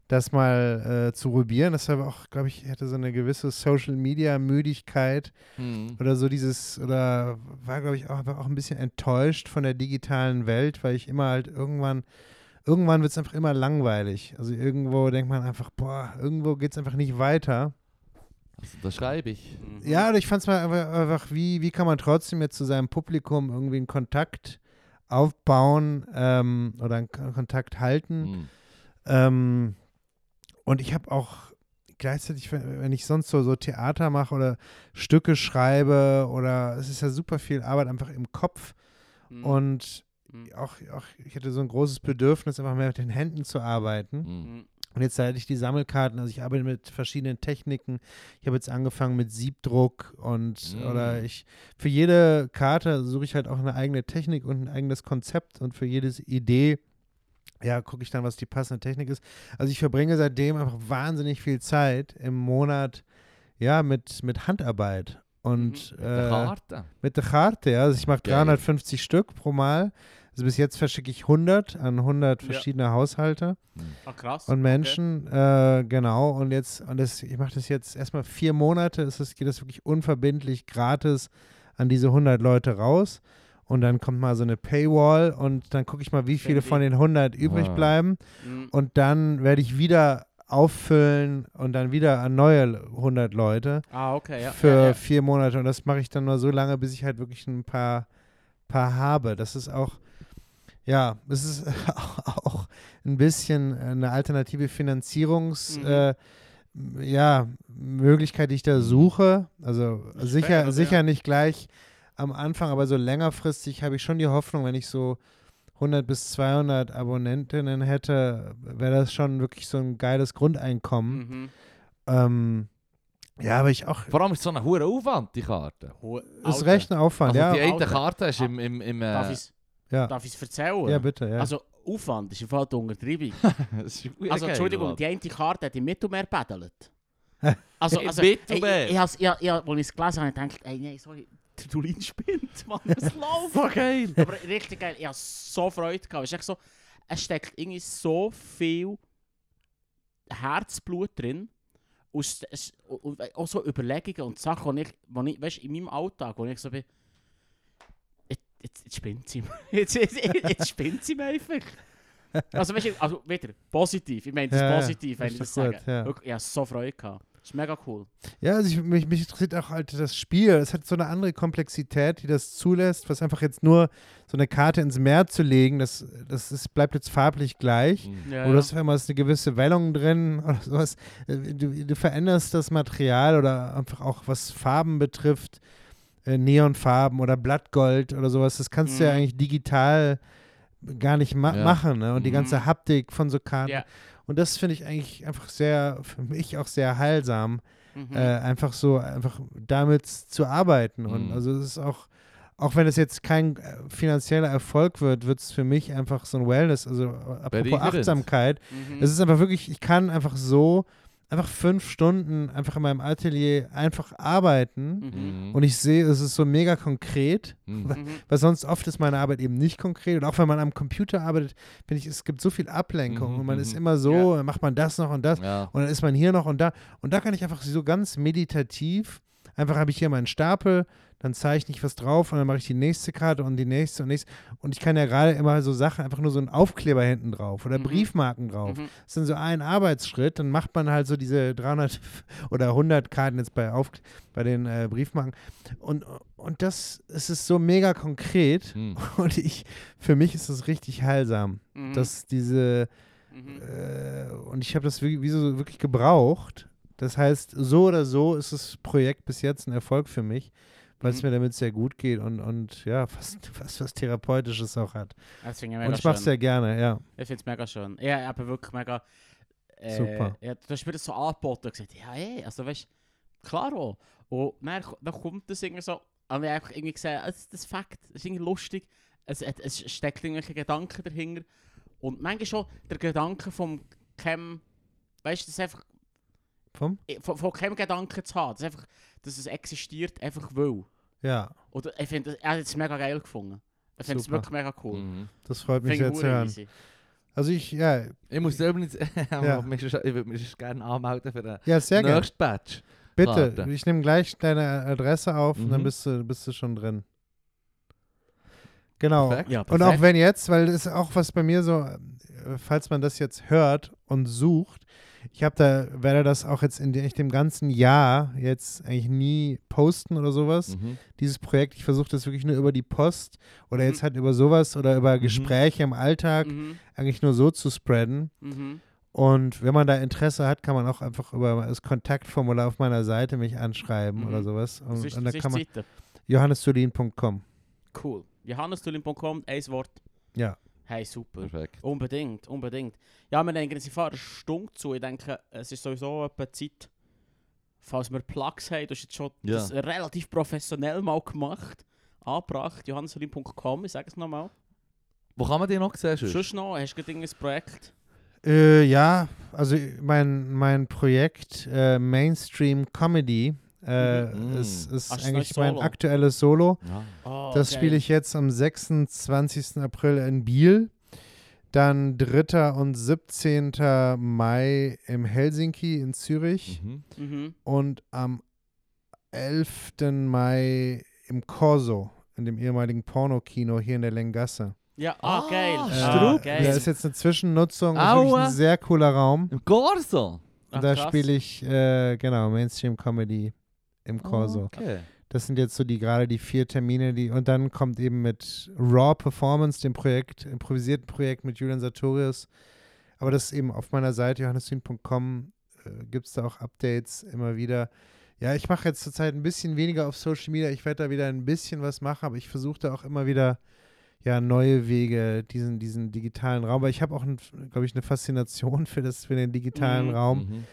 das mal äh, zu probieren. Das war aber auch, glaube ich, hatte so eine gewisse Social Media Müdigkeit Hm. oder so dieses oder war glaube ich auch, war auch ein bisschen enttäuscht von der digitalen Welt, weil ich immer halt irgendwann irgendwann wird es einfach immer langweilig. Also irgendwo denkt man einfach, boah, irgendwo geht es einfach nicht weiter. Das schreibe ich. mhm. Ja, und ich fand es mal einfach, wie, wie kann man trotzdem jetzt zu seinem Publikum irgendwie einen Kontakt aufbauen ähm, oder einen Kontakt halten. Hm. Ähm, und ich habe auch gleichzeitig, wenn wenn ich sonst so, so Theater mache oder Stücke schreibe oder es ist ja super viel Arbeit einfach im Kopf Mhm. und Mhm. auch, auch ich hatte so ein großes Bedürfnis, einfach mehr mit den Händen zu arbeiten. Hm. Mhm. Und jetzt hatte ich die Sammelkarten, also ich arbeite mit verschiedenen Techniken. Ich habe jetzt angefangen mit Siebdruck und Mm. oder ich für jede Karte suche ich halt auch eine eigene Technik und ein eigenes Konzept und für jede Idee ja, gucke ich dann, was die passende Technik ist. Also ich verbringe seitdem einfach wahnsinnig viel Zeit im Monat ja mit, mit Handarbeit und Der äh, Karte. mit der Karte, ja. Also ich mache Geil. 350 Stück pro Mal. Also bis jetzt verschicke ich 100 an 100 Ja. verschiedene Haushalte Ah, krass. und Menschen, äh, genau. Und jetzt, und das, ich mache das jetzt erstmal vier Monate, ist das, geht das wirklich unverbindlich gratis an diese 100 Leute raus. Und dann kommt mal so eine Paywall und dann gucke ich mal, wie viele von den 100 übrig Ah. bleiben. Okay. Mhm. Und dann werde ich wieder auffüllen und dann wieder an neue 100 Leute Ah, okay, ja. für ja, ja. vier Monate. Und das mache ich dann nur so lange, bis ich halt wirklich ein paar, paar habe. Das ist auch, ja, es ist auch ein bisschen eine alternative Finanzierungs, Mhm. äh, ja, Möglichkeit, die ich da suche. Also ist sicher, also sicher ja. nicht gleich am Anfang, aber so längerfristig habe ich schon die Hoffnung, wenn ich so 100 bis 200 Abonnentinnen hätte, wäre das schon wirklich so ein geiles Grundeinkommen. Mhm. Ähm, ja, aber ich auch, Vor allem ist es so ein hoher Aufwand, die Karte. Ho- ist recht ein Aufwand, Also ja. die eine. Karte hast du im, im, im, äh? Ja, Darf ich es erzählen? ja bitte. Ja. Also, Aufwand ist im Fall die Untertreibung. Das Also, Entschuldigung, die eine Karte hat im Mittelmeer pedelt. Hä? Also, also Mittelmeer? Ich, ich, ich, ich, als ich es gelesen habe, dachte ich, ey, nein, sorry, der Dulin spinnt, Mann, was läuft? So geil. Aber richtig geil, ich hatte so Freude. Gehabt. Es, ist echt so, es steckt irgendwie so viel Herzblut drin. Und es, und auch so Überlegungen und Sachen, die ich, wo ich weißt, in meinem Alltag, wo ich so bin, jetzt, jetzt, spinnt sie mir. Jetzt, jetzt, jetzt spinnt sie mir einfach. Also, weißt du, also wieder positiv. Ich meine das Ja, ja, positiv, wenn ist ich das sage. ja. Ich hatte so Freude. Gehabt. Das ist mega cool. Ja, also ich, mich, mich interessiert auch halt das Spiel. Es hat so eine andere Komplexität, die das zulässt, was einfach jetzt nur so eine Karte ins Meer zu legen, das, das ist, bleibt jetzt farblich gleich. Mhm. Ja, Oder du hast ist eine gewisse Wellung drin oder sowas. Äh, Du, du veränderst das Material oder einfach auch was Farben betrifft, äh, Neonfarben oder Blattgold oder sowas. Das kannst du ja Mhm. eigentlich digital gar nicht ma Ja. machen. Ne? Und die Mhm. ganze Haptik von so Karten. Ja. Und das finde ich eigentlich einfach sehr, für mich auch sehr heilsam, Mhm. äh, einfach so, einfach damit zu arbeiten. Und Mhm. also es ist auch, auch wenn es jetzt kein äh, finanzieller Erfolg wird, wird es für mich einfach so ein Wellness, also äh, apropos. Achtsamkeit, Mhm. es ist einfach wirklich, ich kann einfach so, einfach fünf Stunden einfach in meinem Atelier einfach arbeiten Mhm. und ich sehe, es ist so mega konkret, Mhm. Mhm. weil sonst oft ist meine Arbeit eben nicht konkret und auch wenn man am Computer arbeitet, finde ich, es gibt so viel Ablenkung Mhm, und man ist mhm. immer so, macht man das noch und das Ja. und dann ist man hier noch und da. Und da kann ich einfach so ganz meditativ, einfach habe ich hier meinen Stapel, dann zeichne ich was drauf und dann mache ich die nächste Karte und die nächste und nächste. Und ich kann ja gerade immer so Sachen, einfach nur so einen Aufkleber hinten drauf oder Mhm. Briefmarken drauf. Mhm. Das ist dann so ein Arbeitsschritt, dann macht man halt so diese 300 oder 100 Karten jetzt bei, Auf, bei den äh, Briefmarken. Und, und das es ist so mega konkret Mhm. und ich, für mich ist das richtig heilsam, Mhm. dass diese Mhm. äh, und ich habe das wie, wie so wirklich gebraucht. Das heißt, so oder so ist das Projekt bis jetzt ein Erfolg für mich, weil es Mhm. mir damit sehr gut geht und, und ja, fast, fast was Therapeutisches auch hat. Das finde ich Und mega ich mache es sehr gerne, ja. Ich finde es mega schön. Ja, aber wirklich mega. Äh, Super. Ja, du hast mir das so angeboten und gesagt, ja, ey, also weißt du, klar auch. Und dann, dann kommt das irgendwie so, und ich habe einfach irgendwie gesehen, das ist das Fakt, es ist irgendwie lustig, es, es, steckt irgendwelche Gedanken dahinter. Und manchmal schon der Gedanke vom Chem, weißt du, das ist einfach, Vom? von, von keinem Gedanken zu haben, das ist einfach, dass es existiert, einfach will. Ja, Oder ich finde, er hat es mega geil gefunden. Ich finde es wirklich mega cool. Mhm. das freut mich sehr zu hören. Also ich, ja, Ich muss selber nicht. Ja. ich würde mich gerne anmelden für den ja, sehr gerne. nächsten Batch. Bitte, Karte. ich nehme gleich deine Adresse auf und dann Mhm. bist du, bist du schon drin. Genau. Perfekt. Ja, Und perfekt. auch wenn jetzt, weil das ist auch was bei mir so, falls man das jetzt hört und sucht, ich habe da, werde das auch jetzt in de- dem ganzen Jahr jetzt eigentlich nie posten oder sowas. Mhm. Dieses Projekt, ich versuche das wirklich nur über die Post oder Mhm. jetzt halt über sowas oder über Gespräche im Alltag Mhm, eigentlich nur so zu spreaden. mhm. Und wenn man da Interesse hat, kann man auch einfach über das Kontaktformular auf meiner Seite mich anschreiben Mhm. oder sowas. Und, ist, und dann kann man johannestulin.com. Cool. JohannesTulin.com, ein Wort. Ja. Hey, super. Perfekt. Unbedingt, unbedingt. Ja, wir denken, sie fahren eine Stunde zu. Ich denke, es ist sowieso etwa Zeit, falls wir Plugs haben. Du hast jetzt schon Ja. das relativ professionell mal gemacht. Angebracht, johannestulin.com, ich sage es nochmal. Wo kann man die noch sehen? Sonst noch, hast du gerade irgendein Projekt? Äh, ja, also mein, mein Projekt äh, Mainstream Comedy äh, Mhm. ist, ist Ach, ist eigentlich neues mein Solo. aktuelles Solo. Ja. Oh, Das geil. spiele ich jetzt am 26. April in Biel. Dann 3. und 17. Mai im Helsinki in Zürich. Mhm. Mhm. Und am 11. Mai im Corso, in dem ehemaligen Pornokino hier in der Lengasse. Ja, ah, Ah, geil. Äh, geil. Da ist jetzt eine Zwischennutzung. Das ist ein sehr cooler Raum. Im Corso. Ach, da spiele ich, äh, genau, Mainstream Comedy im Corso. Okay. Das sind jetzt so die gerade die vier Termine, die und dann kommt eben mit Raw Performance, dem Projekt, improvisierten Projekt mit Julian Sartorius. Aber das ist eben auf meiner Seite johannesdien.com äh, gibt es da auch Updates immer wieder. Ja, ich mache jetzt zurzeit ein bisschen weniger auf Social Media. Ich werde da wieder ein bisschen was machen, aber ich versuche da auch immer wieder ja neue Wege, diesen, diesen digitalen Raum. Weil ich habe auch, glaube ich, eine Faszination für das, für den digitalen Mhm. Raum Mhm.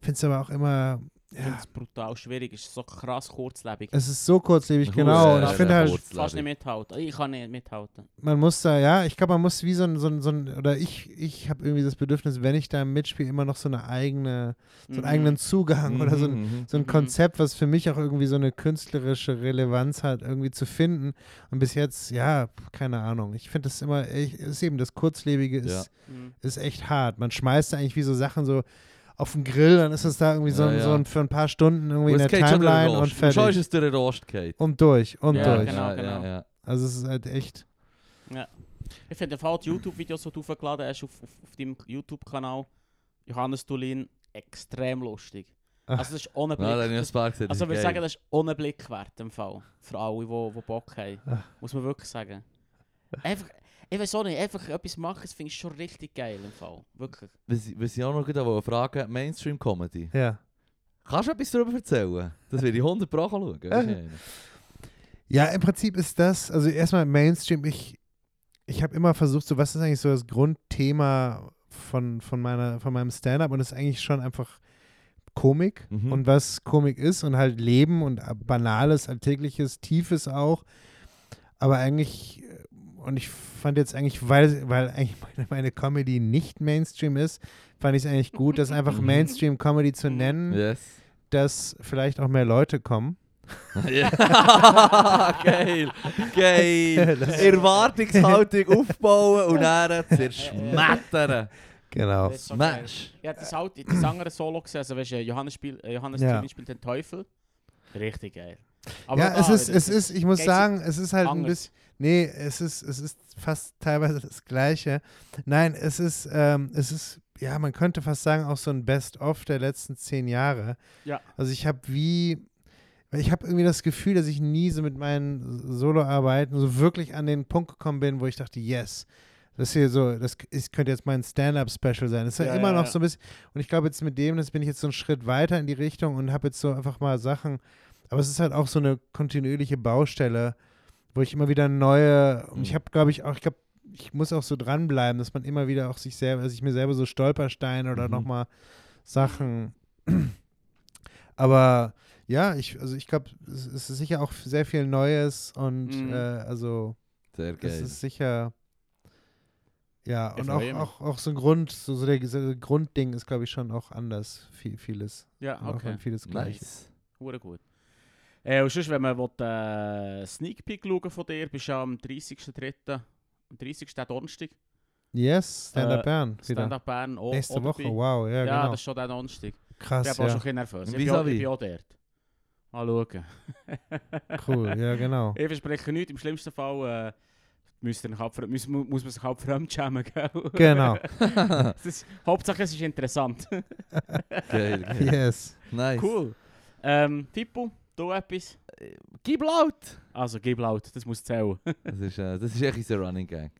finde es aber auch immer Ich Ja. finde es brutal schwierig. Es ist so krass kurzlebig. Es ist so kurzlebig, genau. Und ich finde halt. Fast nicht mithalten. Ich kann nicht mithalten. man muss da, ja, ich glaube, man muss wie so ein, so ein, so ein oder ich, ich habe irgendwie das Bedürfnis, wenn ich da mitspiele, immer noch so eine eigene, so einen Mhm. eigenen Zugang oder so ein, Mhm. so ein Mhm. Konzept, was für mich auch irgendwie so eine künstlerische Relevanz hat, irgendwie zu finden. Und bis jetzt, ja, keine Ahnung. Ich finde das immer, ich, ist eben das Kurzlebige ist, Ja. Mhm. ist echt hart. Man schmeißt da eigentlich wie so Sachen so auf den Grill, dann ist es da irgendwie so, Ja, ein, ja. so ein, für ein paar Stunden irgendwie Und in es der Timeline und ist fertig. Rost geht. Und durch, und Ja, durch. genau, ja, genau. Ja, ja. Also es ist halt echt, Ich finde, vor allem die YouTube-Videos, die du hochgeladen hast auf, auf, auf deinem YouTube-Kanal, Johannes Tulin, extrem lustig. Ach. Also das ist ohne Blick. Ja, ich das, also ich würde sagen, das ist ohne Blick wert im Fall. Für alle, die, die Bock haben. Ach. Muss man wirklich sagen. Einfach, ich weiß auch nicht, einfach etwas machen, das finde ich schon richtig geil im Fall. Wirklich. Was ich- auch noch gut wollte fragen, Mainstream-Comedy. ja. Kannst du etwas darüber erzählen? Das würde ich 100 Pro schauen. eine? Ja, im Prinzip ist das, also erstmal Mainstream, ich, ich habe immer versucht, so was ist eigentlich so das Grundthema von, von, meiner, von meinem Stand-up und das ist eigentlich schon einfach Komik Mhm. und was Komik ist und halt Leben und Banales, Alltägliches, Tiefes auch. Aber eigentlich, äh, und ich fand jetzt eigentlich, weil, weil eigentlich meine, meine Comedy nicht Mainstream ist, fand ich es eigentlich gut, das einfach Mhm. Mainstream-Comedy zu nennen, Yes. dass vielleicht auch mehr Leute kommen. Ja. geil, geil. Erwartungshaltung aufbauen und dann zerschmettern. Genau. Smash. Ja, das halt, das andere Solo gesehen, also weißt du, Johannes, spiel, äh, Johannes Ja. Spielt den Teufel. Richtig geil. Aber ja, es ist, es ist, ich muss sagen, es ist halt ein bisschen, nee, es ist, es ist fast teilweise das Gleiche. Nein, es ist, ähm, es ist, ja, man könnte fast sagen, auch so ein Best-of der letzten zehn Jahre. Ja. Also ich habe wie, ich habe irgendwie das Gefühl, dass ich nie so mit meinen Soloarbeiten so wirklich an den Punkt gekommen bin, wo ich dachte, yes, das hier so, das ist, könnte jetzt mein Stand-up-Special sein. Das ist ja, Ja, immer ja, noch ja. so ein bisschen, und ich glaube jetzt mit dem, das bin ich jetzt so einen Schritt weiter in die Richtung und habe jetzt so einfach mal Sachen, aber es ist halt auch so eine kontinuierliche Baustelle, wo ich immer wieder neue, und ich Mhm. habe, glaube ich, auch, ich glaube, ich muss auch so dranbleiben, dass man immer wieder auch sich selber, dass ich mir selber so Stolpersteine oder Mhm. nochmal Sachen. Aber ja, ich, also ich glaube, es es ist sicher auch sehr viel Neues und Mhm. äh, also Sehr geil. ist sicher. Ja, und auch, auch, auch so ein Grund, so, so der, so der Grundding ist, glaube ich, schon auch anders. Viel, vieles. Ja, Und auch okay. an vieles gleich. Nice. Hure gut. Äh, und sonst, wenn man will, äh, Sneak Peek schauen von dir, bist du am 30.03. Am 30. Donnerstag. Yes, Stand-Up Äh, Bern. Stand-up Bern. auch- Nächste Woche, wow, ja, Ja, genau. das ist schon der Donnerstag. Krass, ich bin auch schon ein bisschen nervös. Ich bin, auch, ich bin auch dort. Mal schauen. Cool, ja, genau. Ich verspreche nichts. Im schlimmsten Fall äh, müsst ihr halt, muss, muss man sich halt fremdschämen, gell? Genau. das ist, Hauptsache es ist interessant. Geil, geil. Yes. Nice. cool. Ähm, Fippo, du etwas? Gib laut! Also, gib laut, das muss zählen. Das ist, äh, das ist echt unser Running Gang.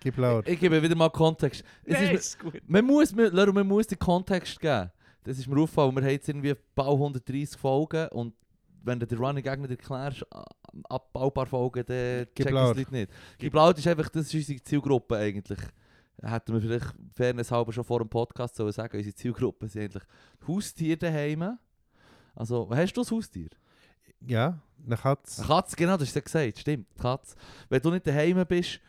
Gib laut. Ich gebe wieder mal Kontext. Es Nein, ist, ist gut. man, muss, man, man muss den Kontext geben. Das ist mir aufgefallen. Wir haben jetzt irgendwie bald 130 Folgen und wenn du den Running Gang nicht erklärst, ab ein paar Folgen, dann checken es Leute nicht. Gib laut ist einfach, das ist unsere Zielgruppe eigentlich. Hätten wir vielleicht fairness halber schon vor dem Podcast sollen sagen, unsere Zielgruppe sind eigentlich Haustiere daheim. Also, hast du ein Haustier? Ja, eine Katze. Eine Katze, genau, das hast du ja gesagt, stimmt, die Katze. Wenn du nicht daheim bist,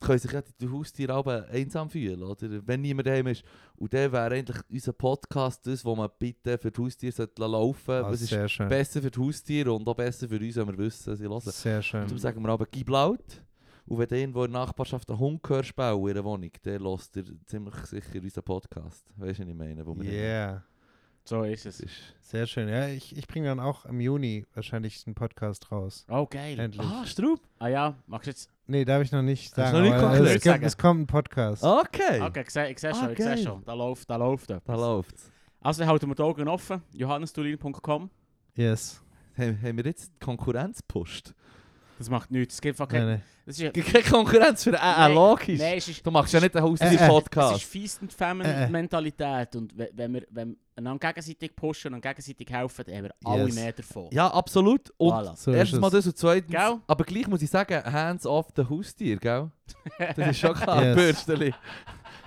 können sich ja die Haustiere aber einsam fühlen, oder? Wenn niemand daheim ist. Und dann wäre eigentlich unser Podcast das, wo man bitte für die Haustiere sollte laufen Ah, sollte. Es ist schön. besser für die Haustiere und auch besser für uns, wenn wir wissen, sie hören. Sehr schön. Darum sagen wir aber, gib laut. Und wenn irgendwo in der Nachbarschaft einen Hund hörst in einer Wohnung, dann hörst du ziemlich sicher unseren Podcast. Weißt du, was ich meine? Wo wir Yeah. So ist es. ist Sehr schön. Ja, ich, ich bringe dann auch im Juni wahrscheinlich einen Podcast raus. Oh, geil. Endlich. ah, Straub. Ah ja, magst du jetzt... Nee, darf ich noch nicht sagen. noch nicht konkret es, gibt, es kommt ein Podcast. Okay, Okay, ich sehe seh Ah, schon, ich seh geil. schon. Da läuft, da läuft etwas. da läuft's. Also, halten wir die Augen offen. johannestulin.com. Yes. Haben, haben wir jetzt die Konkurrenz gepusht? Das macht nichts. Es gibt einfach Nein, keine... nein. Das ist, keine Konkurrenz für äh, äh, Nein, logisch. Nein, es ist... Du machst ja nicht einen Äh, äh. Es ist Haustier-Podcast. Feast and Äh, äh. Family-Mentalität. Und we- wenn wir, wenn wir gegenseitig pushen und gegenseitig helfen, dann haben wir alle Yes. mehr davon. Ja, absolut. Und Voilà. So ist erstens mal das und zweitens, Gell? aber gleich muss ich sagen, hands off the Haustier, gell? Das ist schon klar, Yes. Bürsteli.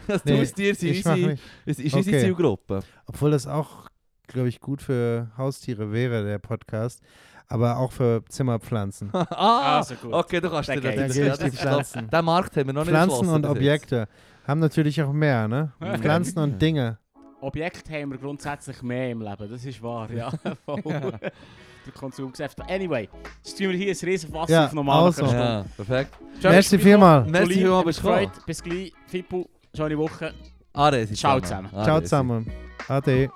Das die Nee, Haustiere sind Ich mach unsere, ist, ist unsere Okay. Zielgruppe. Obwohl das auch glaube ich, gut für Haustiere wäre, der Podcast. Aber auch für Zimmerpflanzen. ah, Also gut. okay, du kannst Der dir das Da. Pflanzen. Den Markt haben wir noch nicht Pflanzen und. Objekte haben natürlich auch mehr, ne? Ja. Pflanzen und Dinge. Objekte haben wir grundsätzlich mehr im Leben, das ist wahr, ja. Voll. Der Konsumgeschäft. Anyway, jetzt tun wir hier ein riesen Fass Ja, auf normal also. Stunde. Ja, perfekt. Merci vielmal. Merci vielmals, bist gefreut. Bis gleich. Fippo, schöne Woche. Ade, Ciao zusammen. Ade, Ciao zusammen. Ade.